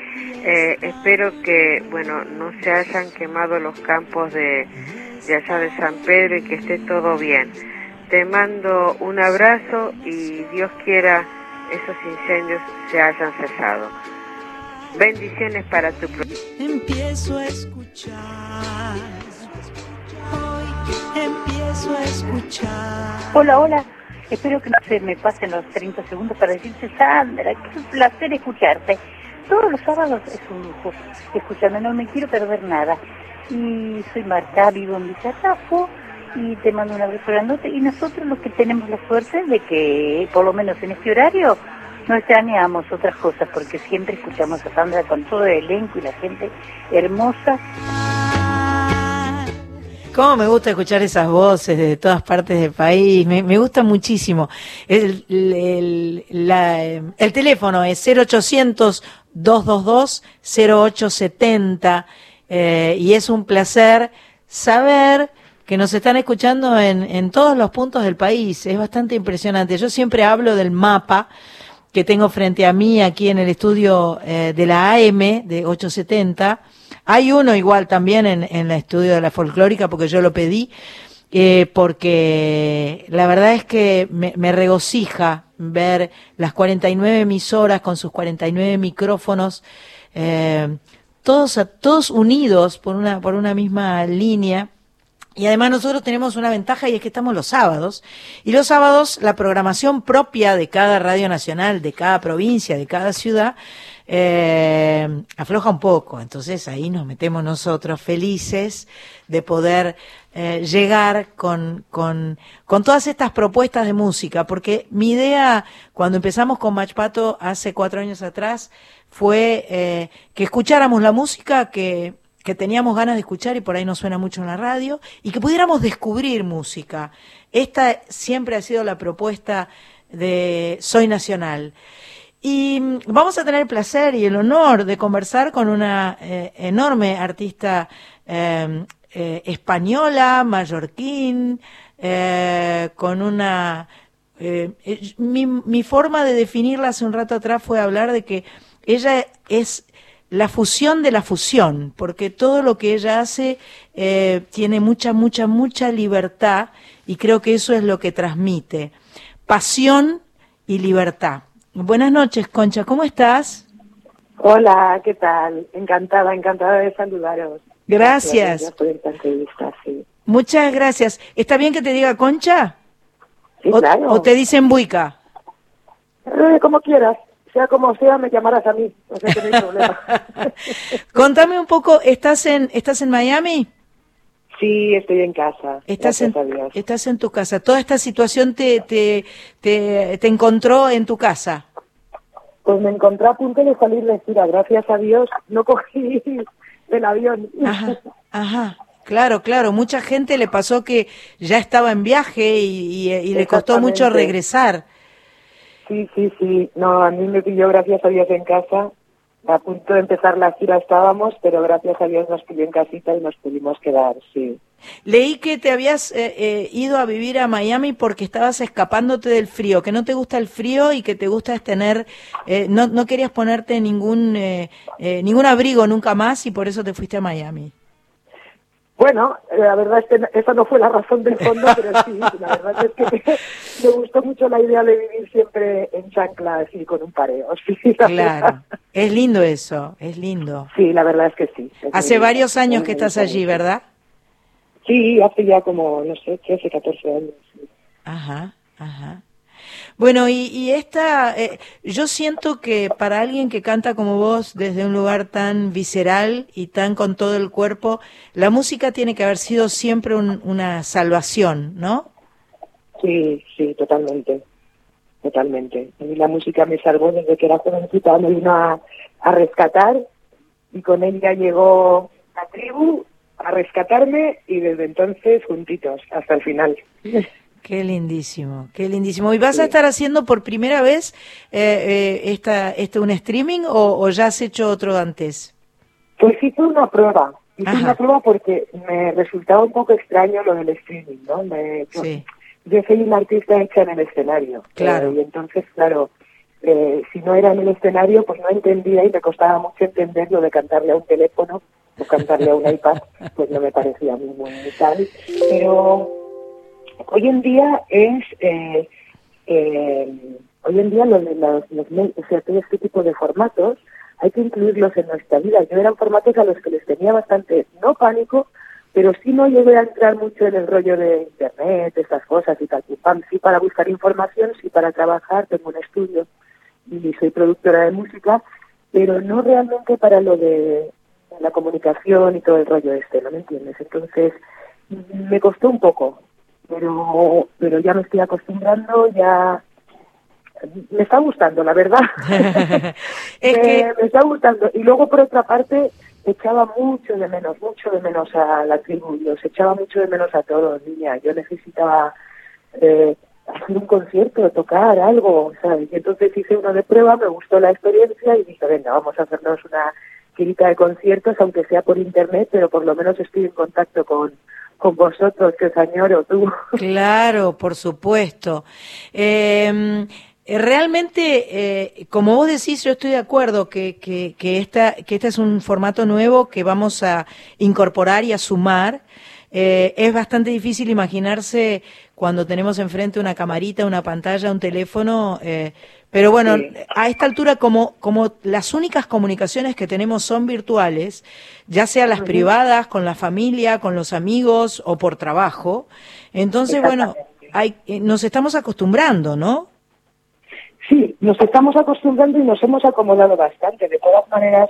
Eh, espero que, bueno, no se hayan quemado los campos de, de allá de San Pedro y que esté todo bien. Te mando un abrazo y Dios quiera esos incendios se hayan cesado. Bendiciones para tu programa. Empiezo a escuchar. Hoy empiezo a escuchar. Hola, hola. Espero que no se me pasen los 30 segundos para decirte, Sandra, qué placer escucharte. Todos los sábados es un lujo escuchando, no me quiero perder nada. Y soy Marta, vivo en Villatafo y te mando un abrazo grandote. Y nosotros los que tenemos la suerte de que, por lo menos en este horario, no extrañamos otras cosas porque siempre escuchamos a Sandra con todo el elenco y la gente hermosa. Cómo me gusta escuchar esas voces de todas partes del país, me, gusta muchísimo. El, eh, el teléfono es 0800-222-0870 eh, y es un placer saber que nos están escuchando en, en todos los puntos del país. Es bastante impresionante. Yo siempre hablo del mapa que tengo frente a mí aquí en el estudio eh, de la AM de 870. Hay uno igual también en, en el estudio de la folclórica porque yo lo pedí, eh, porque la verdad es que me, regocija ver las 49 emisoras con sus 49 micrófonos, eh, todos, todos unidos por una, por una misma línea. Y además nosotros tenemos una ventaja y es que estamos los sábados. Y los sábados la programación propia de cada radio nacional, de cada provincia, de cada ciudad, eh, afloja un poco. Entonces ahí nos metemos nosotros felices de poder eh, llegar con, con, todas estas propuestas de música. Porque mi idea cuando empezamos con Machpato hace cuatro años atrás fue eh, que escucháramos la música que, que teníamos ganas de escuchar y por ahí no suena mucho en la radio, y que pudiéramos descubrir música. Esta siempre ha sido la propuesta de Soy Nacional. Y vamos a tener el placer y el honor de conversar con una eh, enorme artista eh, eh, española, mallorquín, eh, con una... mi, mi forma de definirla hace un rato atrás fue hablar de que ella es la fusión de la fusión, porque todo lo que ella hace tiene mucha, mucha, mucha libertad y creo que eso es lo que transmite. Pasión y libertad. Buenas noches, Concha, ¿cómo estás? Hola, ¿qué tal? Encantada, encantada de saludaros. Gracias. Gracias por esta entrevista, sí. Muchas gracias. ¿Está bien que te diga Concha? Sí, o, claro. o te dicen Buica? Eh, como quieras, sea como sea, me llamarás a mí, que no hay problema. Contame un poco, ¿estás en, estás en Miami? Sí, estoy en casa. Estás en, estás en tu casa. Toda esta situación te, te, te, te encontró en tu casa. Pues me encontré a punto de salir de gira, gracias a Dios, no cogí el avión. Ajá, ajá. Claro, claro. Mucha gente le pasó que ya estaba en viaje y, y- y le costó mucho regresar. Sí, sí, sí. No, a mí me pilló, gracias a Dios, en casa. A punto de empezar la gira estábamos, pero gracias a Dios nos pilló en casita y nos pudimos quedar, sí. Leí que te habías eh, eh, ido a vivir a Miami porque estabas escapándote del frío, que no te gusta el frío y que te gusta tener, eh, no, no querías ponerte ningún, eh, eh, ningún abrigo nunca más y por eso te fuiste a Miami. Bueno, eh, la verdad es que esa no fue la razón del fondo, pero sí, la verdad es que me gustó mucho la idea de vivir siempre en chancla, así con un pareo. Sí, Claro, verdad. es lindo eso, es lindo. Sí, la verdad es que sí. Es Hace varios años que estás allí, ¿verdad? Sí, hace ya como, no sé, 13, 14 años. sí. Ajá, ajá. Bueno, y, y esta, eh, yo siento que para alguien que canta como vos desde un lugar tan visceral y tan con todo el cuerpo, la música tiene que haber sido siempre un- una salvación, ¿no? Sí, sí, totalmente. Totalmente. A mí la música me salvó desde que era jovencita, me vino a, a rescatar y con ella llegó la tribu a rescatarme y desde entonces juntitos hasta el final. Qué lindísimo, qué lindísimo. ¿Y vas a estar haciendo por primera vez eh, eh, esta, este un streaming o, o ya has hecho otro antes? Pues hice una prueba. Hice Ajá. una prueba porque me resultaba un poco extraño lo del streaming, ¿no? Me- yo, Sí. yo soy una artista hecha en el escenario. Claro. Eh, y entonces, claro, eh, si no era en el escenario, pues no entendía y me costaba mucho entender lo de cantarle a un teléfono o cantarle a un iPad, pues no me parecía mí muy tal. Pero hoy en día es... Eh, eh, hoy en día los, los, los o sea, todo este tipo de formatos hay que incluirlos en nuestra vida. Yo eran formatos a los que les tenía bastante, no pánico, pero sí no llegué a entrar mucho en el rollo de internet, estas cosas y tal. y pam. Sí para buscar información, sí para trabajar, tengo un estudio y soy productora de música, pero no realmente para lo de la comunicación y todo el rollo este, ¿no me entiendes? Entonces, me costó un poco, pero, pero ya me estoy acostumbrando, ya me está gustando, la verdad. Es me, que- me está gustando. Y luego, por otra parte, echaba mucho de menos, mucho de menos a la tribu, los echaba mucho de menos a todos, niña. Yo necesitaba eh, hacer un concierto, tocar algo, ¿sabes? Y entonces hice uno de prueba, me gustó la experiencia y dije, venga, vamos a hacernos una girita de conciertos, aunque sea por internet, pero por lo menos estoy en contacto con, con vosotros, que os añoro tú. Claro, por supuesto. Eh, realmente, eh, como vos decís, yo estoy de acuerdo que, que, que, esta, que este es un formato nuevo que vamos a incorporar y a sumar. eh, es bastante difícil imaginarse cuando tenemos enfrente una camarita, una pantalla, un teléfono, eh, pero bueno, Sí. a esta altura como, como las únicas comunicaciones que tenemos son virtuales, ya sea las privadas, con la familia, con los amigos o por trabajo, entonces bueno, hay, eh, nos estamos acostumbrando, ¿no? Sí, nos estamos acostumbrando y nos hemos acomodado bastante. De todas maneras,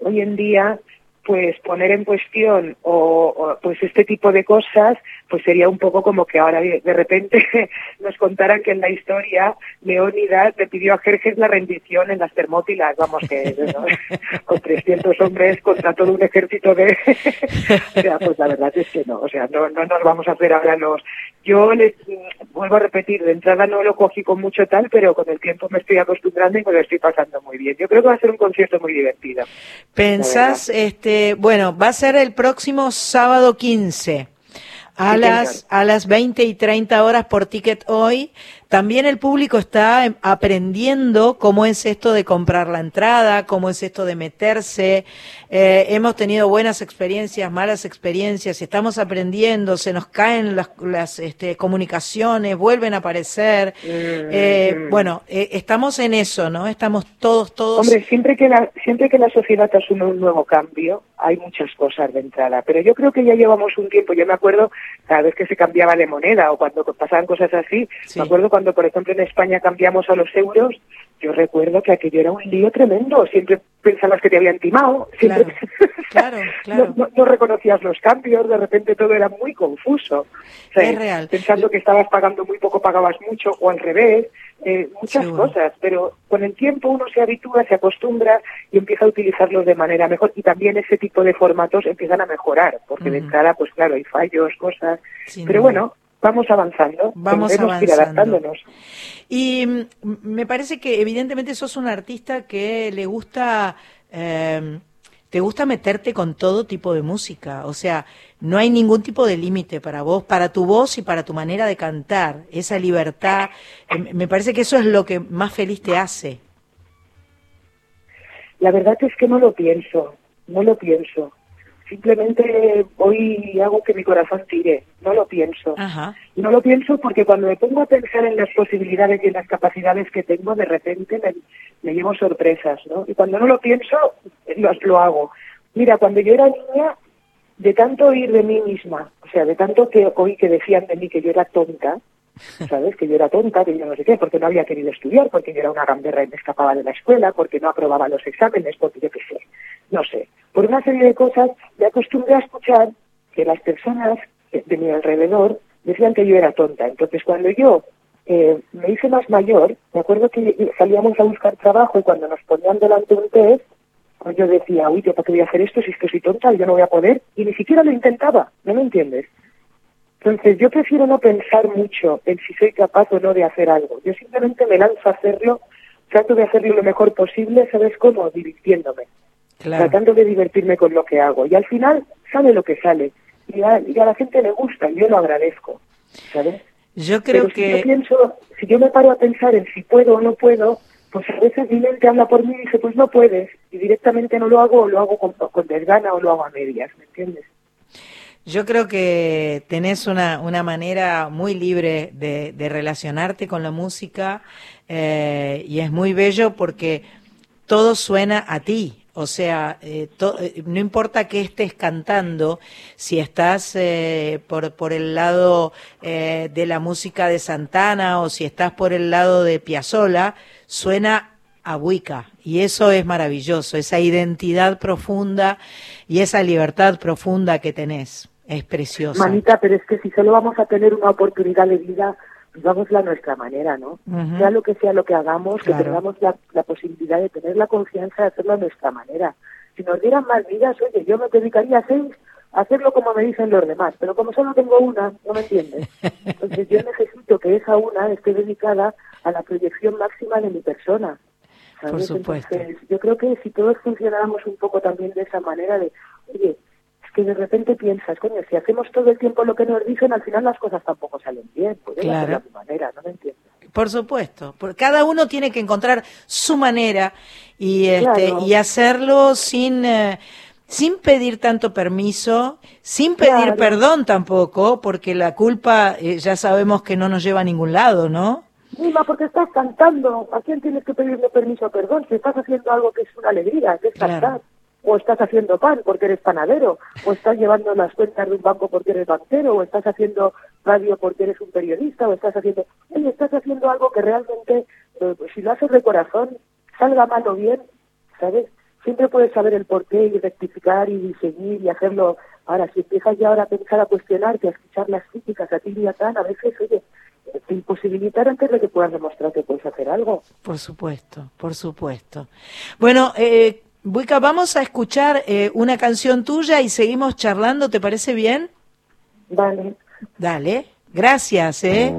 hoy en día, pues poner en cuestión o, o, pues este tipo de cosas, pues sería un poco como que ahora de repente nos contaran que en la historia Leónidas le pidió a Jerjes la rendición en las Termópilas, vamos que con 300 hombres contra todo un ejército de... o sea, pues la verdad es que no, o sea, no, no nos vamos a hacer ahora los... Yo les vuelvo a repetir, de entrada no lo cogí con mucho tal, pero con el tiempo me estoy acostumbrando y me lo estoy pasando muy bien. Yo creo que va a ser un concierto muy divertido. Pensás, este, bueno, va a ser el próximo sábado 15 a Sí, las a las 20 y 30 horas por Ticket Hoy. También el público está em, aprendiendo cómo es esto de comprar la entrada, cómo es esto de meterse. Eh, hemos tenido buenas experiencias, malas experiencias, y estamos aprendiendo, se nos caen las, las este, comunicaciones, vuelven a aparecer. Eh, mm. bueno, eh, estamos en eso, ¿no? Estamos todos, todos. Hombre, siempre que la siempre que la sociedad asume un nuevo cambio, hay muchas cosas de entrada. Pero yo creo que ya llevamos un tiempo. Yo me acuerdo cada vez que se cambiaba de moneda o cuando pasaban cosas así. Me acuerdo cuando, por ejemplo, en España cambiamos a los euros. Yo recuerdo que aquello era un lío tremendo. Siempre pensabas que te habían timado. Siempre Claro, no, no- no reconocías los cambios. De repente todo era muy confuso. O sea, Es real. Pensando que estabas pagando muy poco, pagabas mucho o al revés. eh, muchas cosas, pero con el tiempo uno se habitúa, se acostumbra y empieza a utilizarlos de manera mejor. Y también ese tipo de formatos empiezan a mejorar, porque de entrada, pues claro, hay fallos, cosas. Pero bueno, vamos avanzando. Vamos ir avanzando. adaptándonos. Y me parece que evidentemente sos un artista que le gusta, eh, te gusta meterte con todo tipo de música. O sea, no hay ningún tipo de límite para vos, para tu voz y para tu manera de cantar. Esa libertad, eh, me parece que eso es lo que más feliz te hace. La verdad es que no lo pienso, no lo pienso. Simplemente voy y hago que mi corazón tire, no lo pienso. Ajá. No lo pienso porque cuando me pongo a pensar en las posibilidades y en las capacidades que tengo, de repente me, me llevo sorpresas, ¿no? Y cuando no lo pienso, lo, lo hago. Mira, cuando yo era niña, de tanto oír de mí misma, o sea, de tanto que oí que decían de mí que yo era tonta, ¿sabes? Que yo era tonta, que yo no sé qué, porque no había querido estudiar, porque yo era una gamberra y me escapaba de la escuela, porque no aprobaba los exámenes, porque yo qué sé, no sé. Por una serie de cosas me acostumbré a escuchar que las personas de mi alrededor decían que yo era tonta. Entonces, cuando yo eh, me hice más mayor, me acuerdo que salíamos a buscar trabajo y cuando nos ponían delante un test, pues yo decía, uy, ¿yo para qué voy a hacer esto si es que soy tonta yo no voy a poder? Y ni siquiera lo intentaba, ¿no me entiendes? Entonces, yo prefiero no pensar mucho en si soy capaz o no de hacer algo. Yo simplemente me lanzo a hacerlo, trato de hacerlo lo mejor posible, ¿sabes cómo? Divirtiéndome. Claro. Tratando de divertirme con lo que hago. Y al final sale lo que sale. Y a, y a la gente le gusta, y yo lo agradezco. ¿Sabes? Yo creo Pero si que... yo pienso, si yo me paro a pensar en si puedo o no puedo, pues a veces mi mente habla por mí y dice, pues no puedes. Y directamente no lo hago, o lo hago con, con desgana o lo hago a medias, ¿me entiendes? Yo creo que tenés una, una manera muy libre de, relacionarte con la música eh, y es muy bello porque todo suena a ti. O sea, eh, eh, no importa qué estés cantando, si estás por, por el lado de la música de Santana o si estás por el lado de Piazzolla, suena a Wicca. Y eso es maravilloso, esa identidad profunda y esa libertad profunda que tenés. Es preciosa. Manita, pero es que si solo vamos a tener una oportunidad de vida, pues vamos a nuestra manera, ¿no? Sea lo que sea lo que hagamos, Claro. que tengamos la, la posibilidad de tener la confianza de hacerlo a nuestra manera. Si nos dieran más vidas, oye, yo me dedicaría a seis a hacerlo como me dicen los demás, pero como solo tengo una, no me entiendes. Entonces yo necesito que esa una esté dedicada a la proyección máxima de mi persona. ¿sabes? Por supuesto. Entonces, yo creo que si todos funcionáramos un poco también de esa manera de, oye, que de repente piensas, coño, si hacemos todo el tiempo lo que nos dicen, al final las cosas tampoco salen bien. Podemos Claro. a tu manera, no me entiendes. Por supuesto, por- cada uno tiene que encontrar su manera y este Claro. y hacerlo sin eh, sin pedir tanto permiso, sin pedir Claro. perdón tampoco, porque la culpa eh, ya sabemos que no nos lleva a ningún lado, ¿no? Mima, porque estás cantando. ¿A quién tienes que pedirle permiso o perdón? Si estás haciendo algo que es una alegría, que es Claro. cantar. O estás haciendo pan porque eres panadero. O estás llevando las cuentas de un banco porque eres banquero. O estás haciendo radio porque eres un periodista. O estás haciendo... Oye, estás haciendo algo que realmente, eh, si lo haces de corazón, salga mal o bien, ¿sabes? Siempre puedes saber el porqué y rectificar y seguir y hacerlo. Ahora, si empiezas ya ahora a pensar, a cuestionarte, a escuchar las críticas a ti y a tan, a veces, oye, te imposibilitar antes de que puedas demostrar que puedes hacer algo. Por supuesto, por supuesto. Bueno, eh, Buica, vamos a escuchar eh, una canción tuya y seguimos charlando, ¿te parece bien? Vale. Dale, gracias, ¿eh?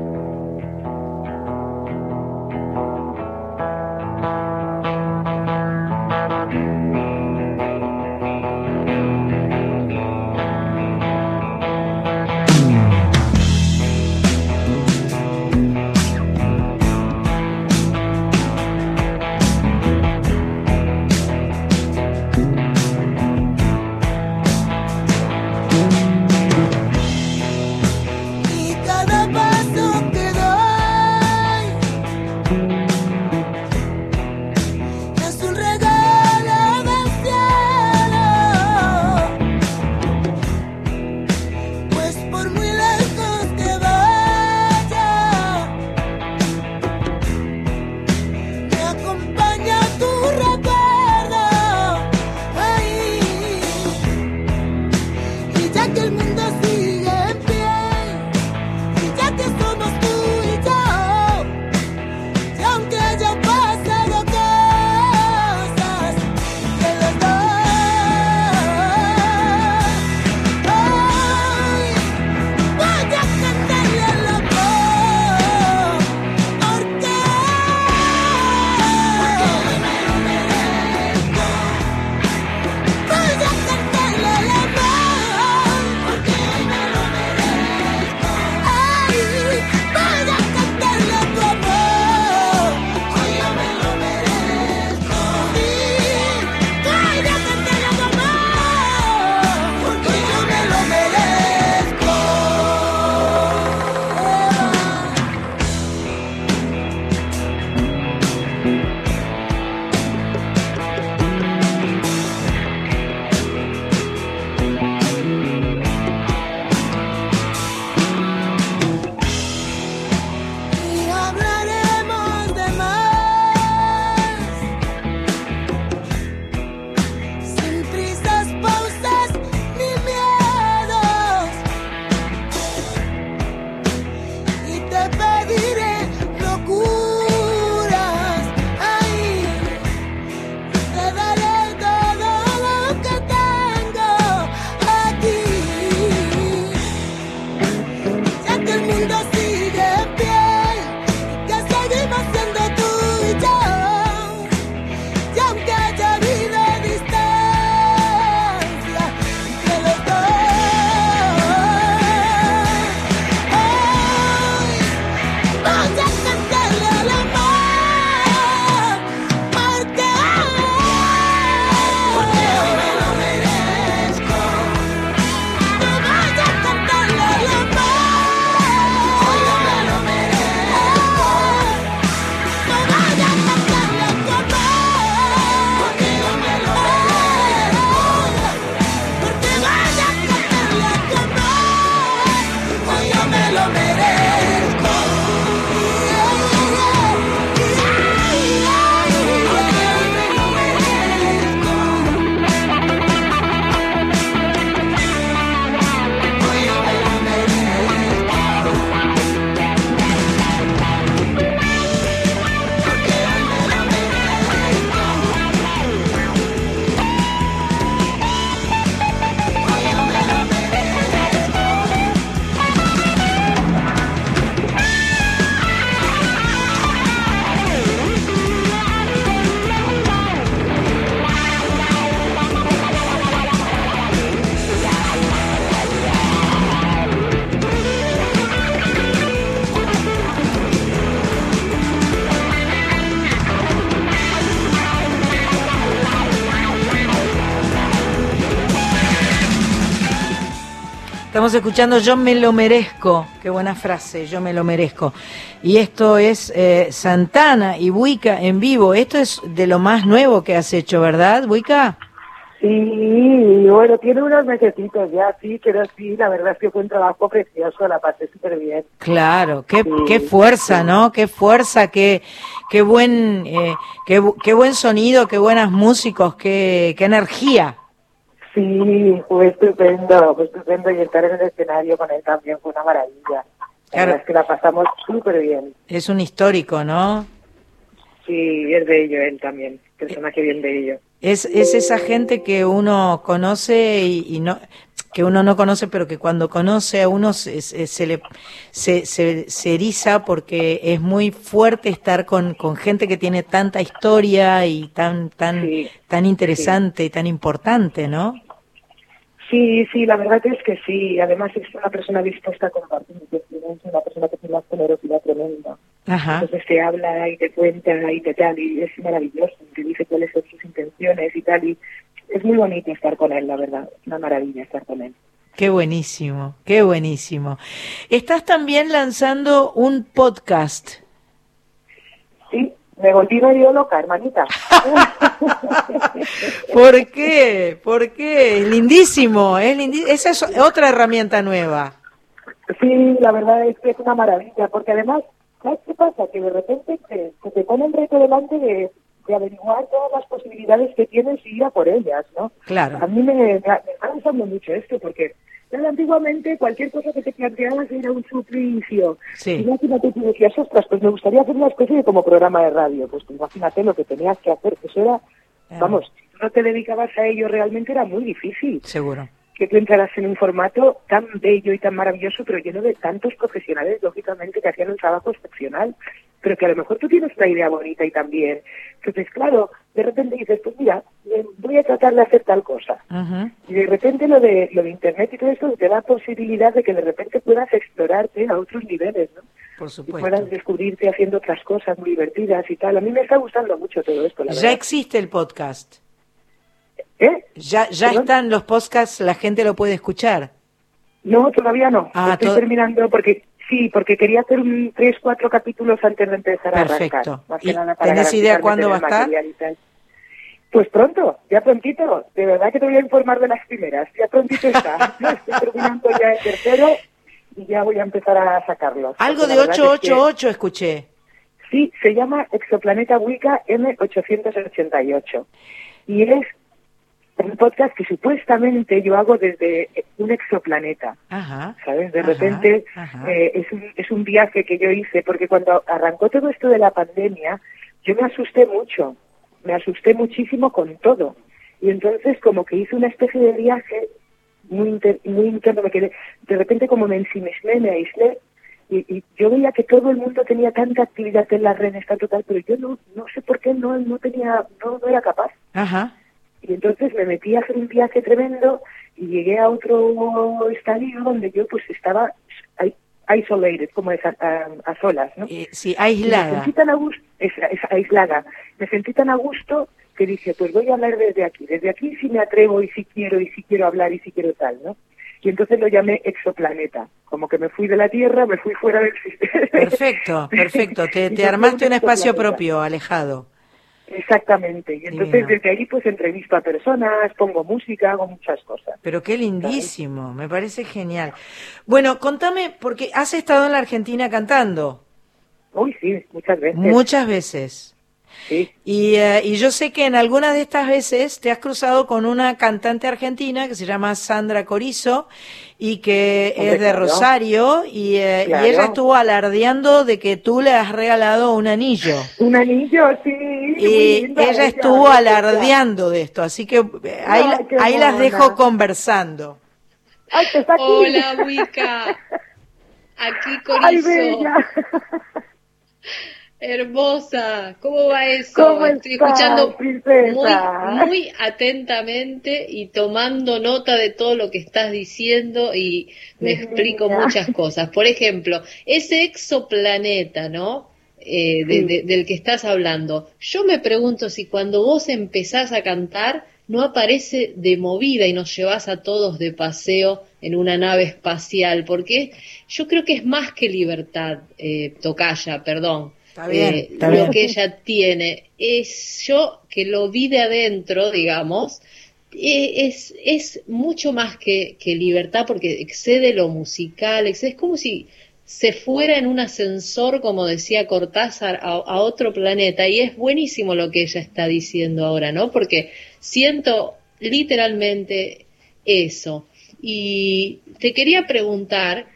Estamos escuchando Yo me lo merezco. Qué buena frase, yo me lo merezco. Y esto es eh, Santana y Buica en vivo. Esto es de lo más nuevo que has hecho, ¿verdad, Buica? Sí, bueno, tiene unos mesecitos ya, sí, pero sí, la verdad es que fue un trabajo precioso, la pasé súper bien. Claro, qué, qué fuerza, ¿no? Qué fuerza, qué, qué buen, eh, qué, qué buen sonido, qué buenos músicos, qué, qué energía. Sí, fue estupendo, fue estupendo y estar en el escenario con él también fue una maravilla. La Claro. es que la pasamos súper bien. Es un histórico, ¿no? Sí, es de ello él también, personaje bien de ello. Es, es esa gente que uno conoce y, y no que uno no conoce, pero que cuando conoce a uno se, se, se le se, se, eriza porque es muy fuerte estar con, con gente que tiene tanta historia y tan tan tan interesante y tan importante, ¿no? Sí, sí, la verdad es que sí. Además es una persona dispuesta a compartir, es una persona que tiene una generosidad tremenda. Ajá. Entonces te habla y te cuenta y te tal, y es maravilloso, te dice cuáles son sus intenciones y tal, y es muy bonito estar con él, la verdad, una maravilla estar con él. Qué buenísimo, qué buenísimo. Estás también lanzando un podcast. Sí, me volví medio loca, hermanita. ¿Por qué? ¿Por qué? Es lindísimo, es lindi- Esa es otra herramienta nueva. Sí, la verdad es que es una maravilla, porque además, ¿sabes qué pasa? Que de repente te, se te pone el reto delante de, de averiguar todas las posibilidades que tienes y ir a por ellas, ¿no? Claro. A mí me, me, me está gustando mucho esto, porque claro, antiguamente cualquier cosa que te planteabas era un suplicio. Sí. Imagínate, tú decías, ostras, pues me gustaría hacer una especie de como programa de radio. Pues imagínate lo que tenías que hacer. Eso era, vamos, si no te dedicabas a ello realmente era muy difícil. Seguro. Que tú entraras en un formato tan bello y tan maravilloso, pero lleno de tantos profesionales, lógicamente, que hacían un trabajo excepcional, pero que a lo mejor tú tienes una idea bonita y también. Entonces, claro, de repente dices, pues mira, voy a tratar de hacer tal cosa. Y de repente lo de, lo de Internet y todo esto te da posibilidad de que de repente puedas explorarte a otros niveles, ¿no? Por Y supuesto. puedas descubrirte haciendo otras cosas muy divertidas y tal. A mí me está gustando mucho todo esto, la Ya verdad. existe el podcast. ¿Eh? Ya, ya ¿Perdón? están los podcasts, la gente lo puede escuchar. No, todavía no. Ah, Estoy to- terminando porque sí, porque quería hacer un tres, cuatro capítulos antes de empezar a Perfecto. arrancar. Más ¿Y que nada para tenés idea cuándo va a estar? Pues pronto, ya prontito. De verdad que te voy a informar de las primeras. Ya prontito está. Estoy terminando ya el tercero y ya voy a empezar a sacarlos. Algo de la verdad es que- 888 escuché. Sí, se llama Exoplaneta Wicca M888. Y es un podcast que supuestamente yo hago desde un exoplaneta. Ajá. ¿Sabes? De Ajá, repente ajá. eh, es, un, es un viaje que yo hice, porque cuando arrancó todo esto de la pandemia, yo me asusté mucho, me asusté muchísimo con todo. Y entonces como que hice una especie de viaje muy, inter- muy interno, me quedé, de repente como me ensimismé, me aislé, y, y yo veía que todo el mundo tenía tanta actividad en las redes, tanto tal, pero yo no, no sé por qué no, no tenía, no, no era capaz. Ajá. Y entonces me metí a hacer un viaje tremendo y llegué a otro estadio donde yo pues estaba isolated, como es a, a- a solas, ¿no? Eh, sí, Y Me aislada. sentí tan a gusto, es, es aislada, me sentí tan a gusto que dije, pues voy a hablar desde aquí, desde aquí sí me atrevo y sí quiero y sí quiero hablar y sí quiero tal, ¿no? Y entonces lo llamé exoplaneta, como que me fui de la Tierra, me fui fuera del sistema. Perfecto, perfecto. Te, te armaste un espacio propio, alejado. Exactamente, y entonces Divino. desde ahí pues entrevisto a personas, pongo música, hago muchas cosas. Pero qué lindísimo, me parece genial. Bueno, contame, porque has estado en la Argentina cantando Uy, sí, muchas veces. muchas veces. Sí. Y, eh, y yo sé que en algunas de estas veces te has cruzado con una cantante argentina que se llama Sandra Corizo y que Hombre, es de claro. Rosario y, eh, y ella estuvo alardeando de que tú le has regalado un anillo. Un anillo, sí. Y linda ella estuvo ella. alardeando de esto, así que eh, ahí, Ay, ahí las dejo conversando. Ay, que está aquí. Hola, Wicca. Aquí Ay, Corizo. bella. Hermosa. ¿Cómo va eso? ¿Cómo Estoy escuchando princesa? muy, muy atentamente y tomando nota de todo lo que estás diciendo y me explico muchas cosas. Por ejemplo, ese exoplaneta, ¿no? Eh, de- Sí. de- del que estás hablando. Yo me pregunto si cuando vos empezás a cantar no aparece de movida y nos llevas a todos de paseo en una nave espacial, porque yo creo que es más que libertad, eh, Tocaya, perdón. Está bien, Eh, está lo bien. que ella tiene es yo que lo vi de adentro, digamos, eh, es, es mucho más que, que libertad porque excede lo musical, excede- es como si se fuera en un ascensor, como decía Cortázar, a, a otro planeta. Y es buenísimo lo que ella está diciendo ahora, ¿no? Porque siento literalmente eso. Y te quería preguntar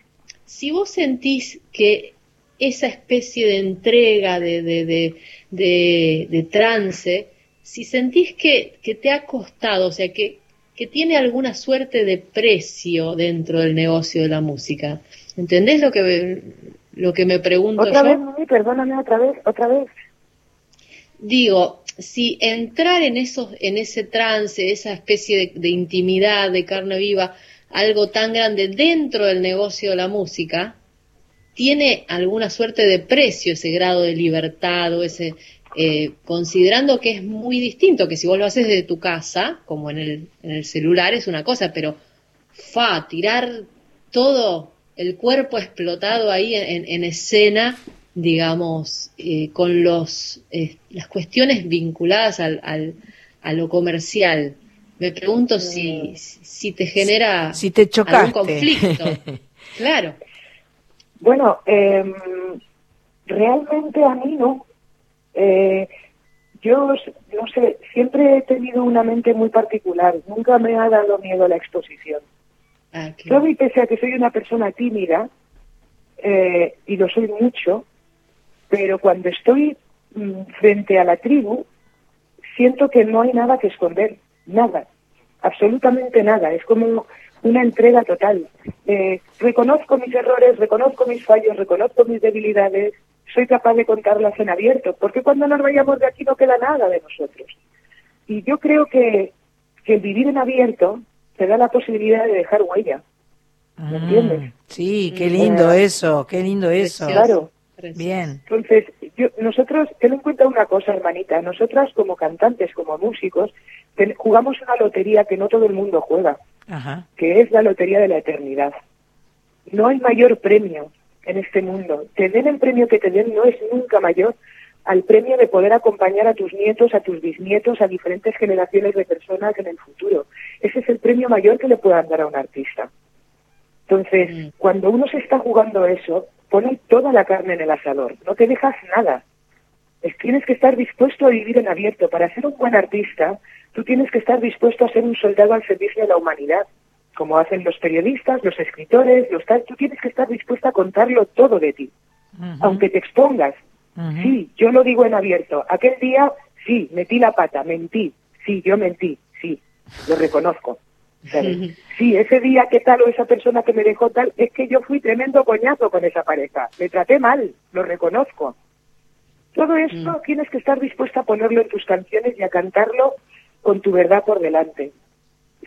si vos sentís que esa especie de entrega, de, de, de, trance, si sentís que, que te ha costado, o sea, que, que tiene alguna suerte de precio dentro del negocio de la música. ¿Entendés lo que, lo que me pregunto Otra yo? vez, Mimi, perdóname otra vez, otra vez. Digo, si entrar en esos, en ese trance, esa especie de, de intimidad, de carne viva, algo tan grande dentro del negocio de la música, tiene alguna suerte de precio ese grado de libertad o ese, eh, considerando que es muy distinto, que si vos lo haces desde tu casa, como en el, en el celular, es una cosa, pero fa, tirar todo el cuerpo explotado ahí en, en- en escena, digamos, eh, con los, eh, las cuestiones vinculadas al, al- a lo comercial. Me pregunto si, si te genera Si te chocaste. algún conflicto. claro. Bueno, em, realmente a mí no. Eh, yo, no sé, siempre he tenido una mente muy particular. Nunca me ha dado miedo la exposición. Ah, qué- Yo, y pese a que soy una persona tímida, eh, y lo soy mucho, pero cuando estoy mm, frente a la tribu, siento que no hay nada que esconder, nada, absolutamente nada. Es como una entrega total. Eh, reconozco mis errores, reconozco mis fallos, reconozco mis debilidades, soy capaz de contarlas en abierto, porque cuando nos vayamos de aquí no queda nada de nosotros. Y yo creo que, que el vivir en abierto te da la posibilidad de dejar huella. ¿Me entiendes? Mm, Sí, qué lindo Eh, eso, qué lindo eso. Claro. Bien. Entonces, yo, nosotros, ten en cuenta una cosa, hermanita, nosotras como cantantes, como músicos, ten- jugamos una lotería que no todo el mundo juega, Ajá. que es la lotería de la eternidad. No hay mayor premio en este mundo. Te den el premio que te den no es nunca mayor al premio de poder acompañar a tus nietos, a tus bisnietos, a diferentes generaciones de personas en el futuro. Ese es el premio mayor que le puedan dar a un artista. Entonces, cuando uno se está jugando eso, pone toda la carne en el asador, no te dejas nada. Es- tienes que estar dispuesto a vivir en abierto. Para ser un buen artista, tú tienes que estar dispuesto a ser un soldado al servicio de la humanidad, como hacen los periodistas, los escritores, los tal. Tú tienes que estar dispuesto a contarlo todo de ti, aunque te expongas. Sí, yo lo digo en abierto. Aquel día, sí, metí la pata, mentí. Sí, yo mentí, sí, lo reconozco. ¿sabes? Sí, ese día que tal o esa persona que me dejó tal, es que yo fui tremendo coñazo con esa pareja. Le traté mal, lo reconozco. Todo esto tienes que estar dispuesta a ponerlo en tus canciones y a cantarlo con tu verdad por delante.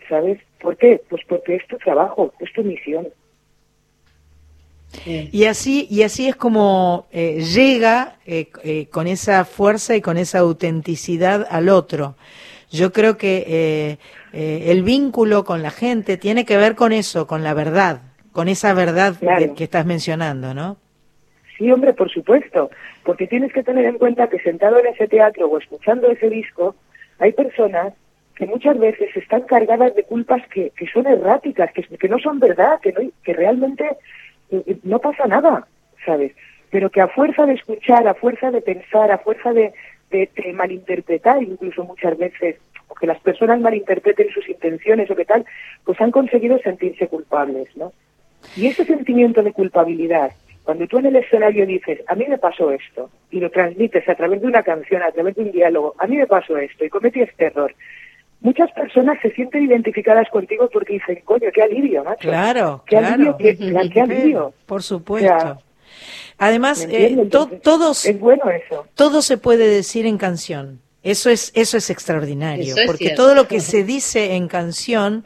¿Sabes? ¿Por qué? Pues porque es tu trabajo, es tu misión. Y así, y así es como eh, llega eh, eh, con esa fuerza y con esa autenticidad al otro. Yo creo que eh, eh, el vínculo con la gente tiene que ver con eso, con la verdad, con esa verdad de- que estás mencionando, ¿no? Sí, hombre, por supuesto, porque tienes que tener en cuenta que sentado en ese teatro o escuchando ese disco, hay personas que muchas veces están cargadas de culpas que, que son erráticas, que, que no son verdad, que, no, que realmente eh, eh, no pasa nada, ¿sabes? Pero que a fuerza de escuchar, a fuerza de pensar, a fuerza de, de- malinterpretar incluso muchas veces, o que las personas malinterpreten sus intenciones o qué tal, pues han conseguido sentirse culpables, ¿no? Y ese sentimiento de culpabilidad, cuando tú en el escenario dices, a mí me pasó esto, y lo transmites a través de una canción, a través de un diálogo, a mí me pasó esto y cometí este error, muchas personas se sienten identificadas contigo porque dicen, coño, qué alivio, macho. Claro, Qué alivio, claro. qué, qué alivio. Por supuesto. O sea, Además, eh, to- todos, es bueno eso. todo se puede decir en canción. Eso es, eso es extraordinario, Eso es porque cierto. todo lo que se dice en canción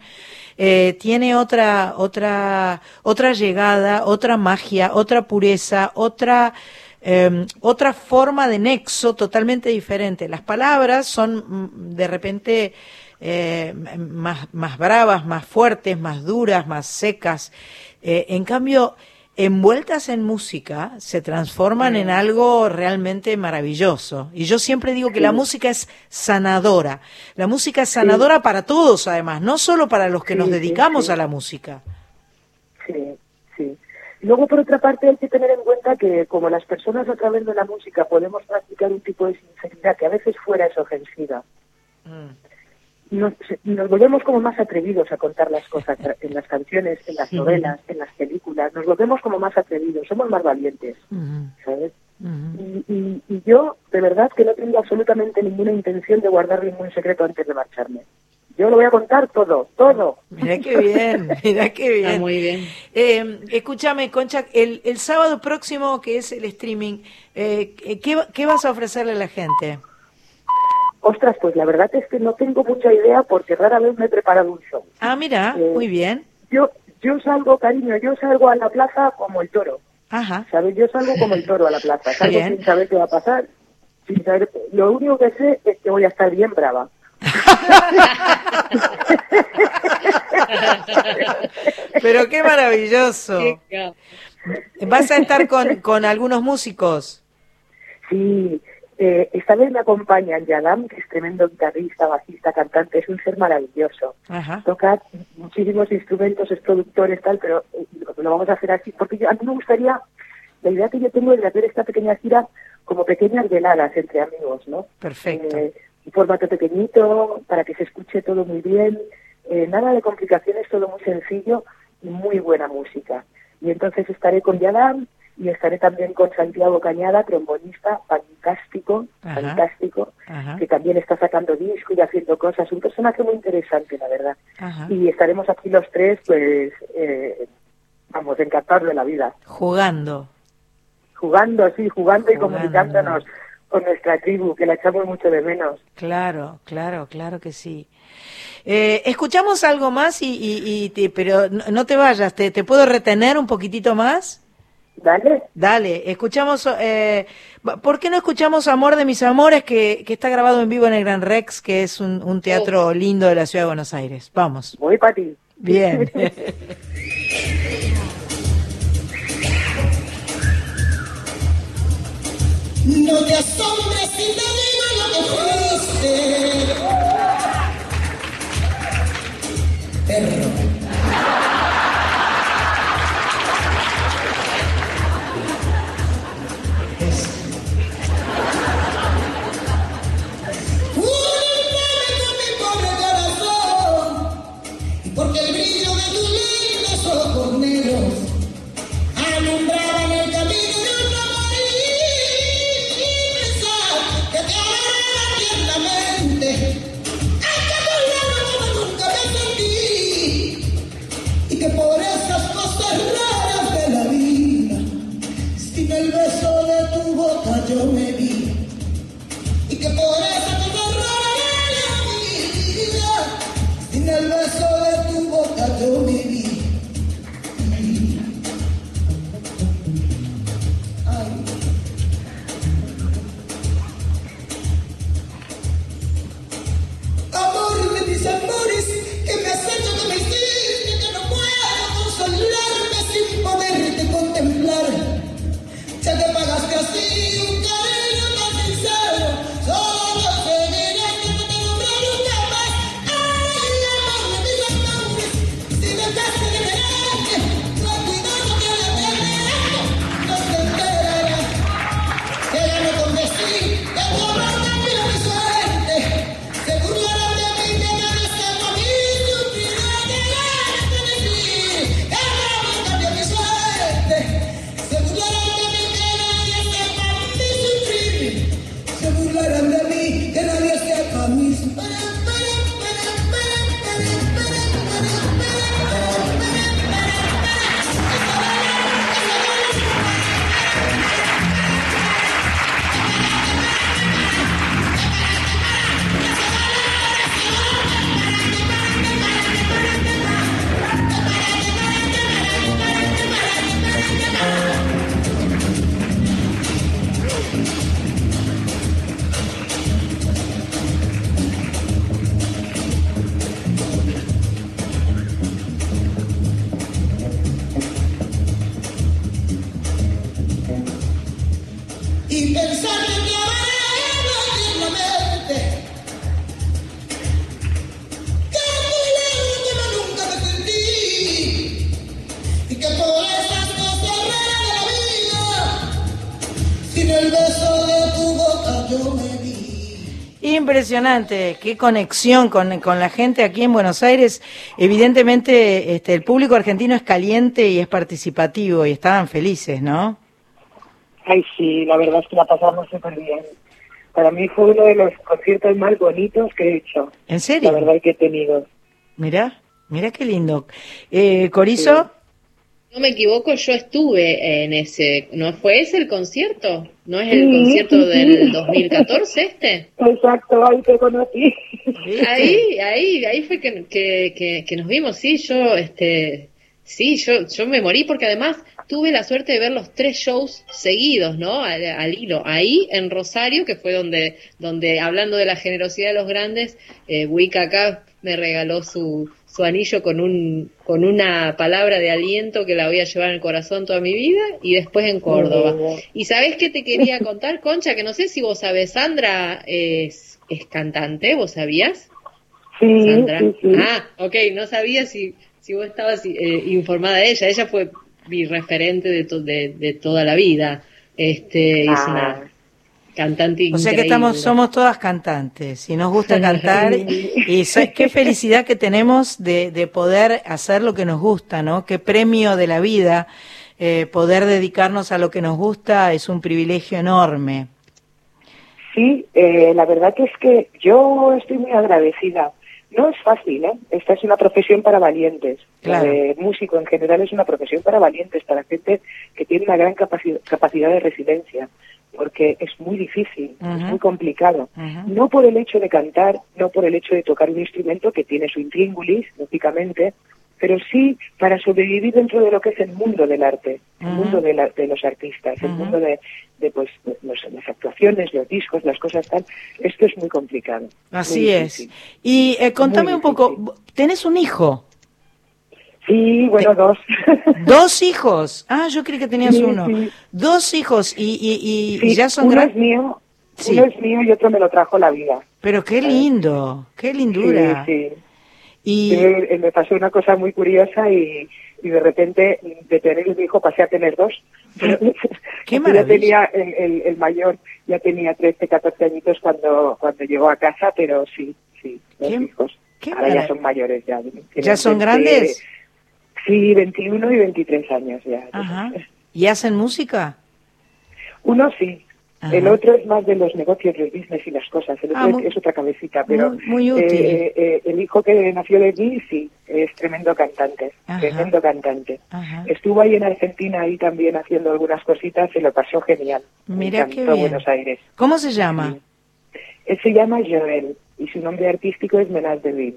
eh, tiene otra, otra, otra llegada, otra magia, otra pureza, otra, eh, otra forma de nexo totalmente diferente. Las palabras son mm, de repente eh, más, más bravas, más fuertes, más duras, más secas. Eh, en cambio, envueltas en música, se transforman en algo realmente maravilloso. Y yo siempre digo que la música es sanadora. La música es sanadora para todos, además, no solo para los que nos dedicamos a la música. Sí, sí. Luego, por otra parte, hay que tener en cuenta que como las personas a través de la música podemos practicar un tipo de sinceridad que a veces fuera es ofensiva, nos, nos volvemos como más atrevidos a contar las cosas en las canciones, en las novelas, en las películas, nos volvemos como más atrevidos, somos más valientes, ¿sabes? y, y, y yo, de verdad, que no tengo absolutamente ninguna intención de guardar ningún secreto antes de marcharme. Yo lo voy a contar todo, todo. Mira qué bien, mira qué bien. Está muy bien. Eh, escúchame, Concha, el, el sábado próximo, que es el streaming, eh, ¿qué, ¿qué vas a ofrecerle a la gente? Ostras, pues la verdad es que no tengo mucha idea porque rara vez me he preparado un show. Ah, mira, Eh, muy bien. Yo, yo salgo, cariño, yo salgo a la plaza como el toro. Ajá. ¿Sabes? Yo salgo como el toro a la plaza. Salgo Bien. sin saber qué va a pasar. Sin saber... Lo único que sé es que voy a estar bien brava. Pero qué maravilloso. ¿Vas a estar con, con algunos músicos? Sí, eh, esta vez me acompañan Yadam, que es tremendo guitarrista, bajista, cantante, es un ser maravilloso. Ajá. Toca muchísimos instrumentos, es productor, es tal, pero eh, lo, lo vamos a hacer así, porque yo- a mí me gustaría, la idea que yo tengo es de hacer esta pequeña gira como pequeñas veladas entre amigos, ¿no? Perfecto. Eh, un formato pequeñito, para que se escuche todo muy bien, eh, nada de complicaciones, todo muy sencillo y muy buena música. Y entonces estaré con Yadam y estaré también con Santiago Cañada, trombonista, fantástico, Ajá. fantástico, Ajá. que también está sacando disco y haciendo cosas, un personaje muy interesante, la verdad. Ajá. Y estaremos aquí los tres, pues, eh, vamos, encantados de la vida, Jugando. jugando, sí, jugando y comunicándonos con nuestra tribu, que la echamos mucho de menos. Claro, claro, claro que sí. Eh, escuchamos algo más y, y, y te- pero no, no te vayas, te, te puedo retener un poquitito más. Dale. Dale, escuchamos, eh, ¿por qué no escuchamos Amor de mis amores que, que está grabado en vivo en el Gran Rex, que es un, un teatro lindo de la ciudad de Buenos Aires? Vamos. Voy para ti. Bien. No te asombres si te digo lo que fuiste. Perro. Impresionante, qué conexión con, con la gente aquí en Buenos Aires. Evidentemente, este, el público argentino es caliente y es participativo y estaban felices, ¿no? Ay, sí, la verdad es que la pasamos súper bien. Para mí fue uno de los conciertos más bonitos que he hecho. ¿En serio? La verdad que he tenido. Mira, mira qué lindo. Eh, Corizo, no me equivoco, yo estuve en ese, ¿no fue ese el concierto? ¿No es el Sí, concierto sí, sí. del 2014 este? Exacto, ahí te conocí. Ahí, ahí, ahí fue que, que, que, que nos vimos, sí, yo, este, sí, yo, yo me morí porque además tuve la suerte de ver los tres shows seguidos, ¿no? Al, al hilo. Ahí en Rosario, que fue donde, donde hablando de la generosidad de los grandes, eh, Wicca acá me regaló su, su anillo con un, con una palabra de aliento que la voy a llevar en el corazón toda mi vida y después en Córdoba. Y sabes qué te quería contar, Concha, que no sé si vos sabés, Sandra es, es cantante, ¿vos sabías? Sí, Sandra. sí, sí. Ah, ok, no sabía si, si vos estabas eh, informada de ella. Ella fue mi referente de, to- de, de toda la vida. Este, es Ah. una cantante o sea que estamos, somos todas cantantes y nos gusta cantar y qué felicidad que tenemos de, de poder hacer lo que nos gusta, ¿no? Qué premio de la vida eh, poder dedicarnos a lo que nos gusta es un privilegio enorme. Sí, eh, la verdad que es que yo estoy muy agradecida. No es fácil, ¿eh? Esta es una profesión para valientes. La Claro. de músico en general es una profesión para valientes, para gente que tiene una gran capaci- capacidad de resiliencia, porque es muy difícil, es muy complicado. No por el hecho de cantar, no por el hecho de tocar un instrumento que tiene su intríngulis, lógicamente, pero sí para sobrevivir dentro de lo que es el mundo del arte, el mundo de, la- de los artistas, el mundo de, de, pues, los- las actuaciones, los discos, las cosas tal. Esto es muy complicado. Así muy es. Y eh, contame un poco, ¿tenés un hijo? Sí, bueno, dos. ¿Dos hijos? Ah, yo creí que tenías Sí, uno. sí. Dos hijos y, y, y- ya son uno grandes. es mío, Sí. uno es mío y otro me lo trajo la vida. Pero qué lindo, qué lindura. Sí, sí. Y eh, me pasó una cosa muy curiosa y, y de repente de tener un hijo pasé a tener dos. qué maravilla. Ya tenía el, el, el mayor, ya tenía 13, 14 añitos cuando, cuando llegó a casa, pero sí, sí, dos Qué- hijos. Ahora ya son mayores ya. ¿Ya son 20, grandes? Sí, 21 y 23 años ya. Ajá. ¿Y hacen música? Uno sí. Ajá. El otro es más de los negocios, los business y las cosas. El otro Ah, es- muy- es otra cabecita, pero muy- muy útil. eh, eh, el hijo que nació de mí sí, es tremendo cantante, Ajá. tremendo cantante. Ajá. Estuvo ahí en Argentina ahí también haciendo algunas cositas, se lo pasó genial. Mira qué bien. Buenos Aires. ¿Cómo se llama? Él se llama Joel y su nombre artístico es Menaz de Vil.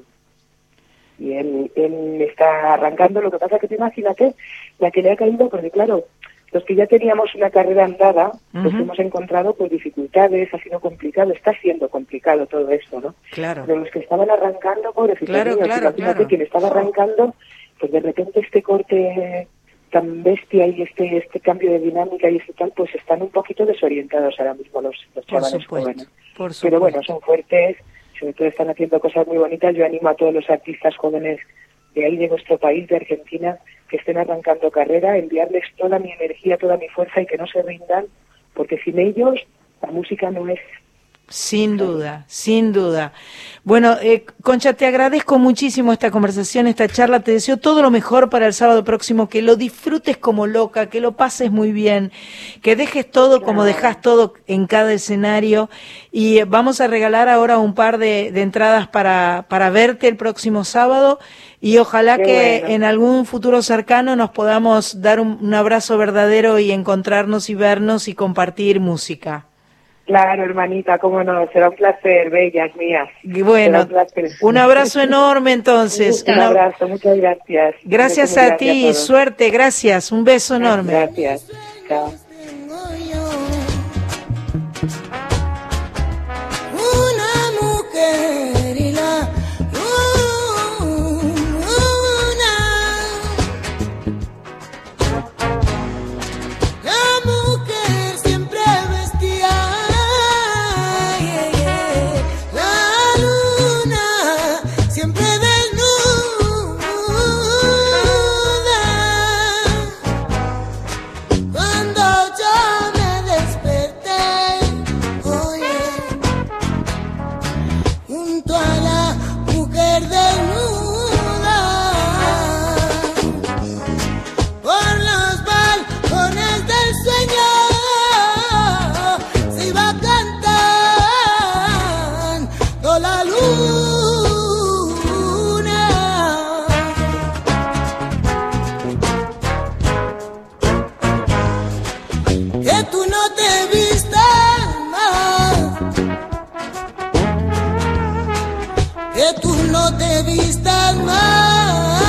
Y él, él está arrancando, lo que pasa que tú imagínate la que le ha caído, porque claro, los que ya teníamos una carrera andada, pues Ujú. hemos encontrado pues dificultades, ha sido complicado, está siendo complicado todo esto, ¿no? Claro. Pero los que estaban arrancando, pobrecitos Claro, niños, claro, imagínate claro. quien estaba arrancando, pues de repente este corte tan bestia y este este cambio de dinámica y este tal, pues están un poquito desorientados ahora mismo los, los Por chavales supuesto, jóvenes. por Pero bueno, supuesto. son fuertes, sobre todo están haciendo cosas muy bonitas. Yo animo a todos los artistas jóvenes de ahí, de nuestro país, de Argentina, que estén arrancando carrera, enviarles toda mi energía, toda mi fuerza y que no se rindan, porque sin ellos la música no es Sin duda, sin duda. Bueno, eh, Concha, te agradezco muchísimo esta conversación, esta charla. Te deseo todo lo mejor para el sábado próximo, que lo disfrutes como loca, que lo pases muy bien, que dejes todo como dejas todo en cada escenario. Y eh, vamos a regalar ahora un par de, de entradas para, para verte el próximo sábado. Y ojalá Qué que bueno. en algún futuro cercano nos podamos dar un, un abrazo verdadero y encontrarnos y vernos y compartir música. Claro, hermanita, cómo no, será un placer, bellas mías. Y bueno, un placer. un abrazo enorme entonces. Un Una- abrazo, muchas gracias. Gracias a ti, suerte, gracias, un beso enorme. Gracias. Chao. Una mujer que tú no te vistas más.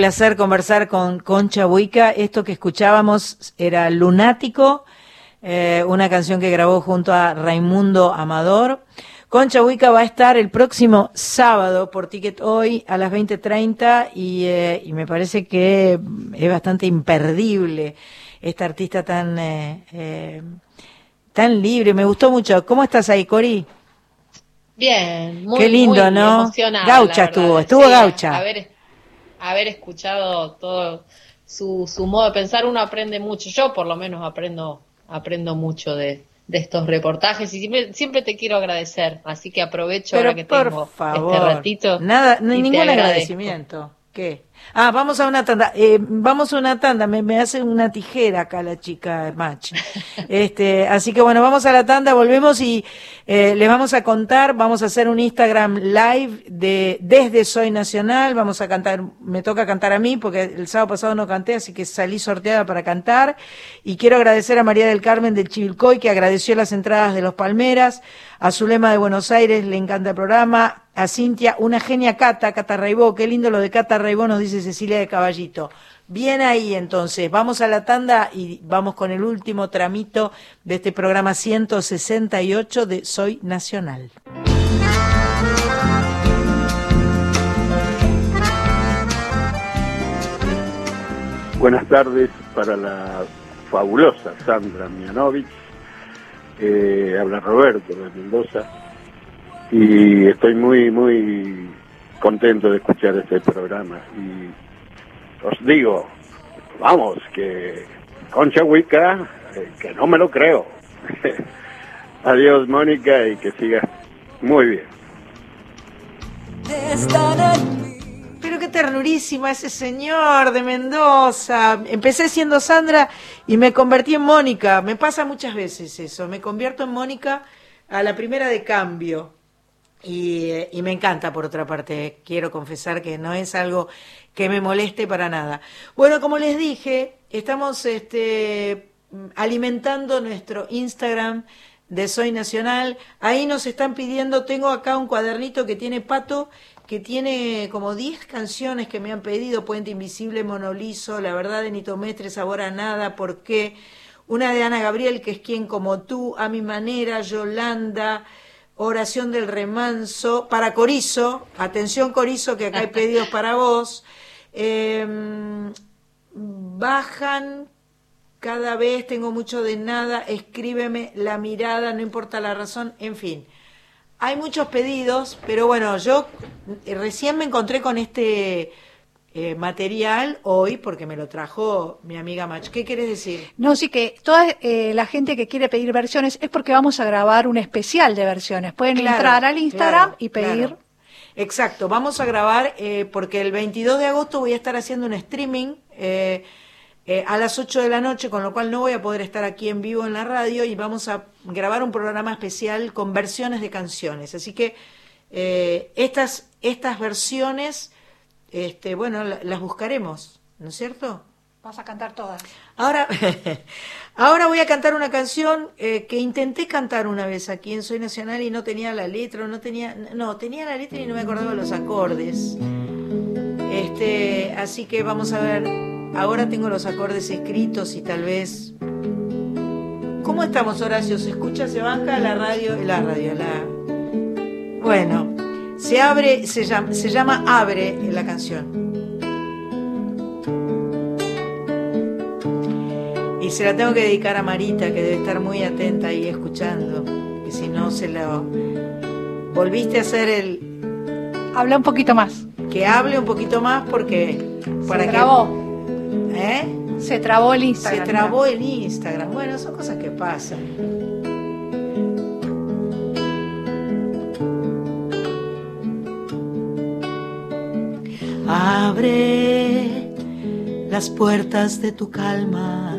Placer conversar con Concha Buica. Esto que escuchábamos era Lunático, eh, una canción que grabó junto a Raimundo Amador. Concha Buica va a estar el próximo sábado por Ticket Hoy a las 20.30 y, eh, y me parece que es bastante imperdible esta artista tan, eh, eh, tan libre. Me gustó mucho. ¿Cómo estás ahí, Cori? Bien, muy, Qué lindo, muy ¿no? emocionada, Gaucha estuvo, estuvo Sí, gaucha. Haber, haber escuchado todo su, su modo de pensar, uno aprende mucho. Yo por lo menos aprendo, aprendo mucho de, de estos reportajes y siempre, siempre te quiero agradecer. Así que aprovecho Pero ahora que por tengo favor, este ratito. nada, no ningún agradecimiento. ¿Qué? Ah, vamos a una tanda. Eh, vamos a una tanda. Me, me hace una tijera acá la chica Match. Este, así que bueno, vamos a la tanda, volvemos y eh, les vamos a contar. Vamos a hacer un Instagram live de desde Soy Nacional. Vamos a cantar. Me toca cantar a mí porque el sábado pasado no canté, así que salí sorteada para cantar. Y quiero agradecer a María del Carmen del Chivilcoy que agradeció las entradas de los Palmeras. A Zulema de Buenos Aires le encanta el programa. A Cintia, una genia Cata, Cata Raibó. Qué lindo lo de Cata Raibó, nos dice Cecilia de Caballito. Bien ahí entonces, vamos a la tanda y vamos con el último tramito de este programa 168 de Soy Nacional. Buenas tardes para la fabulosa Sandra Mianovich. Eh, habla Roberto de Mendoza. Y estoy muy, muy contento de escuchar este programa. Y os digo, vamos, que Concha Huica, eh, que no me lo creo. Adiós, Mónica, y que sigas muy bien. Pero qué ternurísima ese señor de Mendoza. Empecé siendo Sandra y me convertí en Mónica. Me pasa muchas veces eso. Me convierto en Mónica a la primera de cambio. Y, y me encanta, por otra parte. Quiero confesar que no es algo que me moleste para nada. Bueno, como les dije, estamos este, alimentando nuestro Instagram de Soy Nacional. Ahí nos están pidiendo, tengo acá un cuadernito que tiene Pato, que tiene como 10 canciones que me han pedido, Puente Invisible, Monolizo, La Verdad de Nito Mestre, Sabor a Nada, ¿Por qué? Una de Ana Gabriel, que es quien como tú, A mi manera, Yolanda, Oración del Remanso, para Corizo, atención Corizo, que acá hay pedidos para vos. Em, bajan cada vez, tengo mucho de nada, escríbeme la mirada, no importa la razón, en fin. Hay muchos pedidos, pero bueno, yo eh, recién me encontré con este eh, material hoy porque me lo trajo mi amiga Mach. ¿Qué quieres decir? No, sí que toda eh, la gente que quiere pedir versiones es porque vamos a grabar un especial de versiones. Pueden Claro, entrar al Instagram claro, y pedir. claro. Exacto, vamos a grabar eh, porque el 22 de agosto voy a estar haciendo un streaming eh, a las 8 de la noche, con lo cual no voy a poder estar aquí en vivo en la radio y vamos a grabar un programa especial con versiones de canciones. Así que estas, estas versiones, este, bueno, la- las buscaremos, ¿no es cierto? Vas a cantar todas. Ahora, ahora voy a cantar una canción eh, que intenté cantar una vez aquí en Soy Nacional y no tenía la letra, no tenía, no, tenía la letra y no me acordaba los acordes. Este, así que vamos a ver, ahora tengo los acordes escritos y tal vez... ¿Cómo estamos, Horacio? ¿Se escucha, se baja la radio? La radio, la... Bueno, se abre, se llama, se llama Abre la canción. Y se la tengo que dedicar a Marita, que debe estar muy atenta ahí escuchando. Que si no se lo. Volviste a hacer el. Habla un poquito más. Que hable un poquito más porque. Para Se que- trabó. ¿Eh? Se trabó el Instagram. Se trabó el Instagram. Bueno, son cosas que pasan. Abre las puertas de tu calma.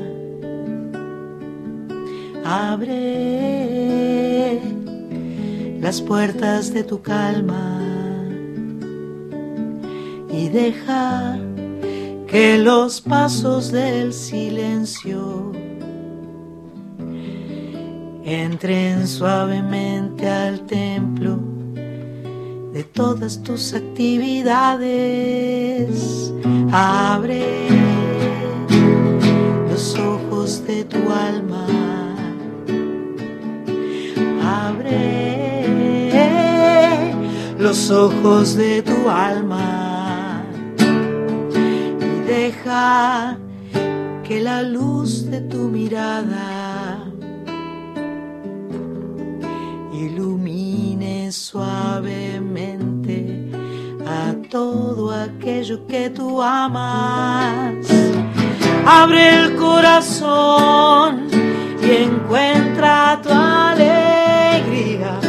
Abre las puertas de tu calma y deja que los pasos del silencio entren suavemente al templo de todas tus actividades. Abre los ojos de tu alma. Abre los ojos de tu alma y deja que la luz de tu mirada suavemente a todo aquello que tú amas. Abre el corazón y encuentra tu alegría.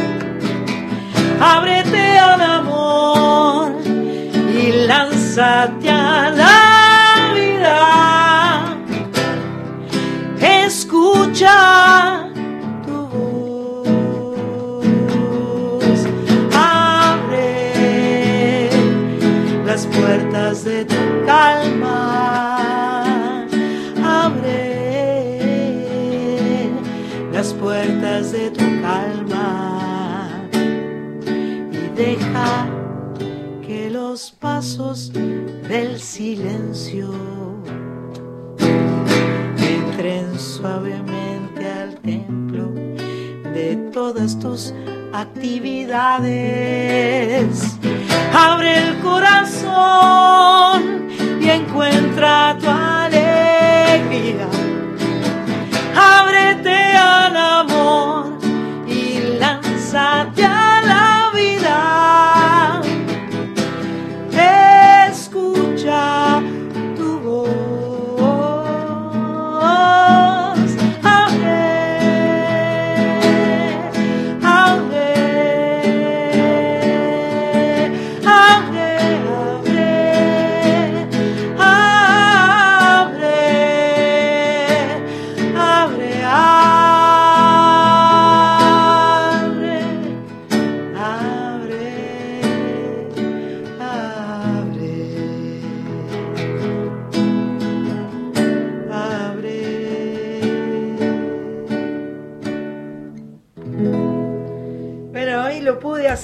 Ábrete al amor y lánzate a la vida. Escucha que los pasos del silencio entren suavemente al templo de todas tus actividades. Abre el corazón y encuentra tu alegría. Ábrete al amor y lánzate a la vida. Escucha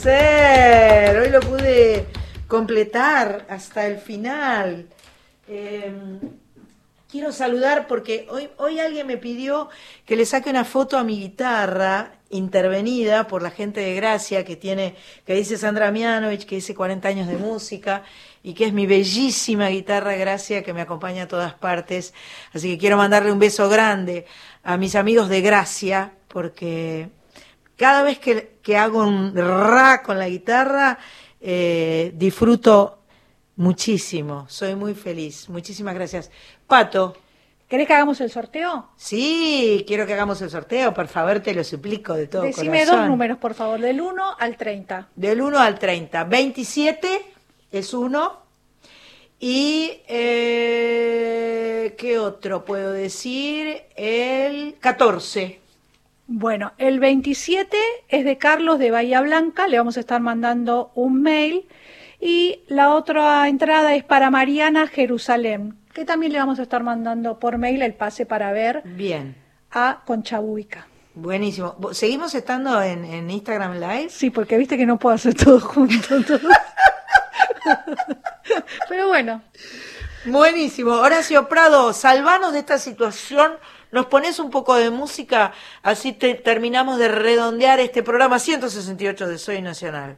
hoy lo pude completar hasta el final. Eh, quiero saludar porque hoy, hoy alguien me pidió que le saque una foto a mi guitarra intervenida por la gente de Gracia que tiene, que dice Sandra Mianovich, que dice 40 años de música y que es mi bellísima guitarra Gracia que me acompaña a todas partes. Así que quiero mandarle un beso grande a mis amigos de Gracia porque cada vez que, que hago un ra con la guitarra eh, disfruto muchísimo, soy muy feliz. Muchísimas gracias. Pato. ¿Querés que hagamos el sorteo? Sí, quiero que hagamos el sorteo, por favor, te lo suplico de todo Decime corazón. dos números, por favor, del 1 al 30. Del 1 al 30. 27 es uno. Y, eh, ¿qué otro puedo decir? El 14. Bueno, el 27 es de Carlos de Bahía Blanca, le vamos a estar mandando un mail. Y la otra entrada es para Mariana Jerusalén, que también le vamos a estar mandando por mail el pase para ver Bien. a Conchabuica. Buenísimo. ¿Vo- ¿Seguimos estando en, en Instagram Live? Sí, porque viste que no puedo hacer todo junto. Pero bueno. Buenísimo. Horacio Prado, salvanos de esta situación. Nos pones un poco de música, así te- terminamos de redondear este programa 168 de Soy Nacional.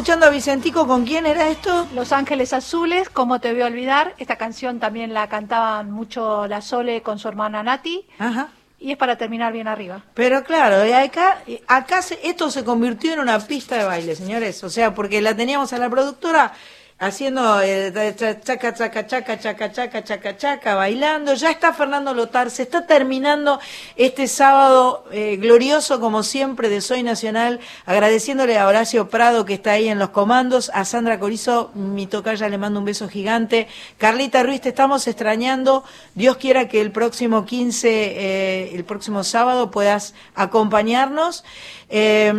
Escuchando a Vicentico, ¿con quién era esto? Los Ángeles Azules, ¿cómo te voy a olvidar? Esta canción también la cantaban mucho la Sole con su hermana Nati. Ajá. Y es para terminar bien arriba. Pero claro, y acá, acá se- esto se convirtió en una pista de baile, señores. O sea, porque la teníamos a la productora haciendo eh, cha- chaca, chaca, chaca, chaca, chaca, chaca, chaca, bailando. Ya está Fernando Lotar, se está terminando este sábado eh, glorioso, como siempre, de Soy Nacional, agradeciéndole a Horacio Prado, que está ahí en los comandos, a Sandra Corizo, mi tocaya, le mando un beso gigante. Carlita Ruiz, te estamos extrañando. Dios quiera que el próximo 15, eh, el próximo sábado, puedas acompañarnos. Eh,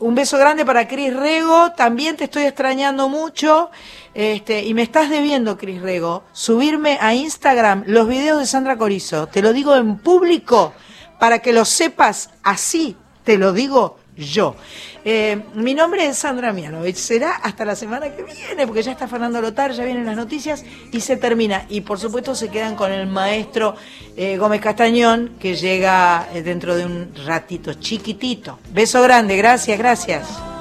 un beso grande para Cris Rego, también te estoy extrañando mucho. Este, y me estás debiendo, Cris Rego, subirme a Instagram los videos de Sandra Corizo. Te lo digo en público para que lo sepas así, te lo digo yo. Eh, mi nombre es Sandra Mianovich. Será hasta la semana que viene, porque ya está Fernando Lotar, ya vienen las noticias y se termina. Y por supuesto se quedan con el maestro eh, Gómez Castañón, que llega eh, dentro de un ratito chiquitito. Beso grande, gracias, gracias.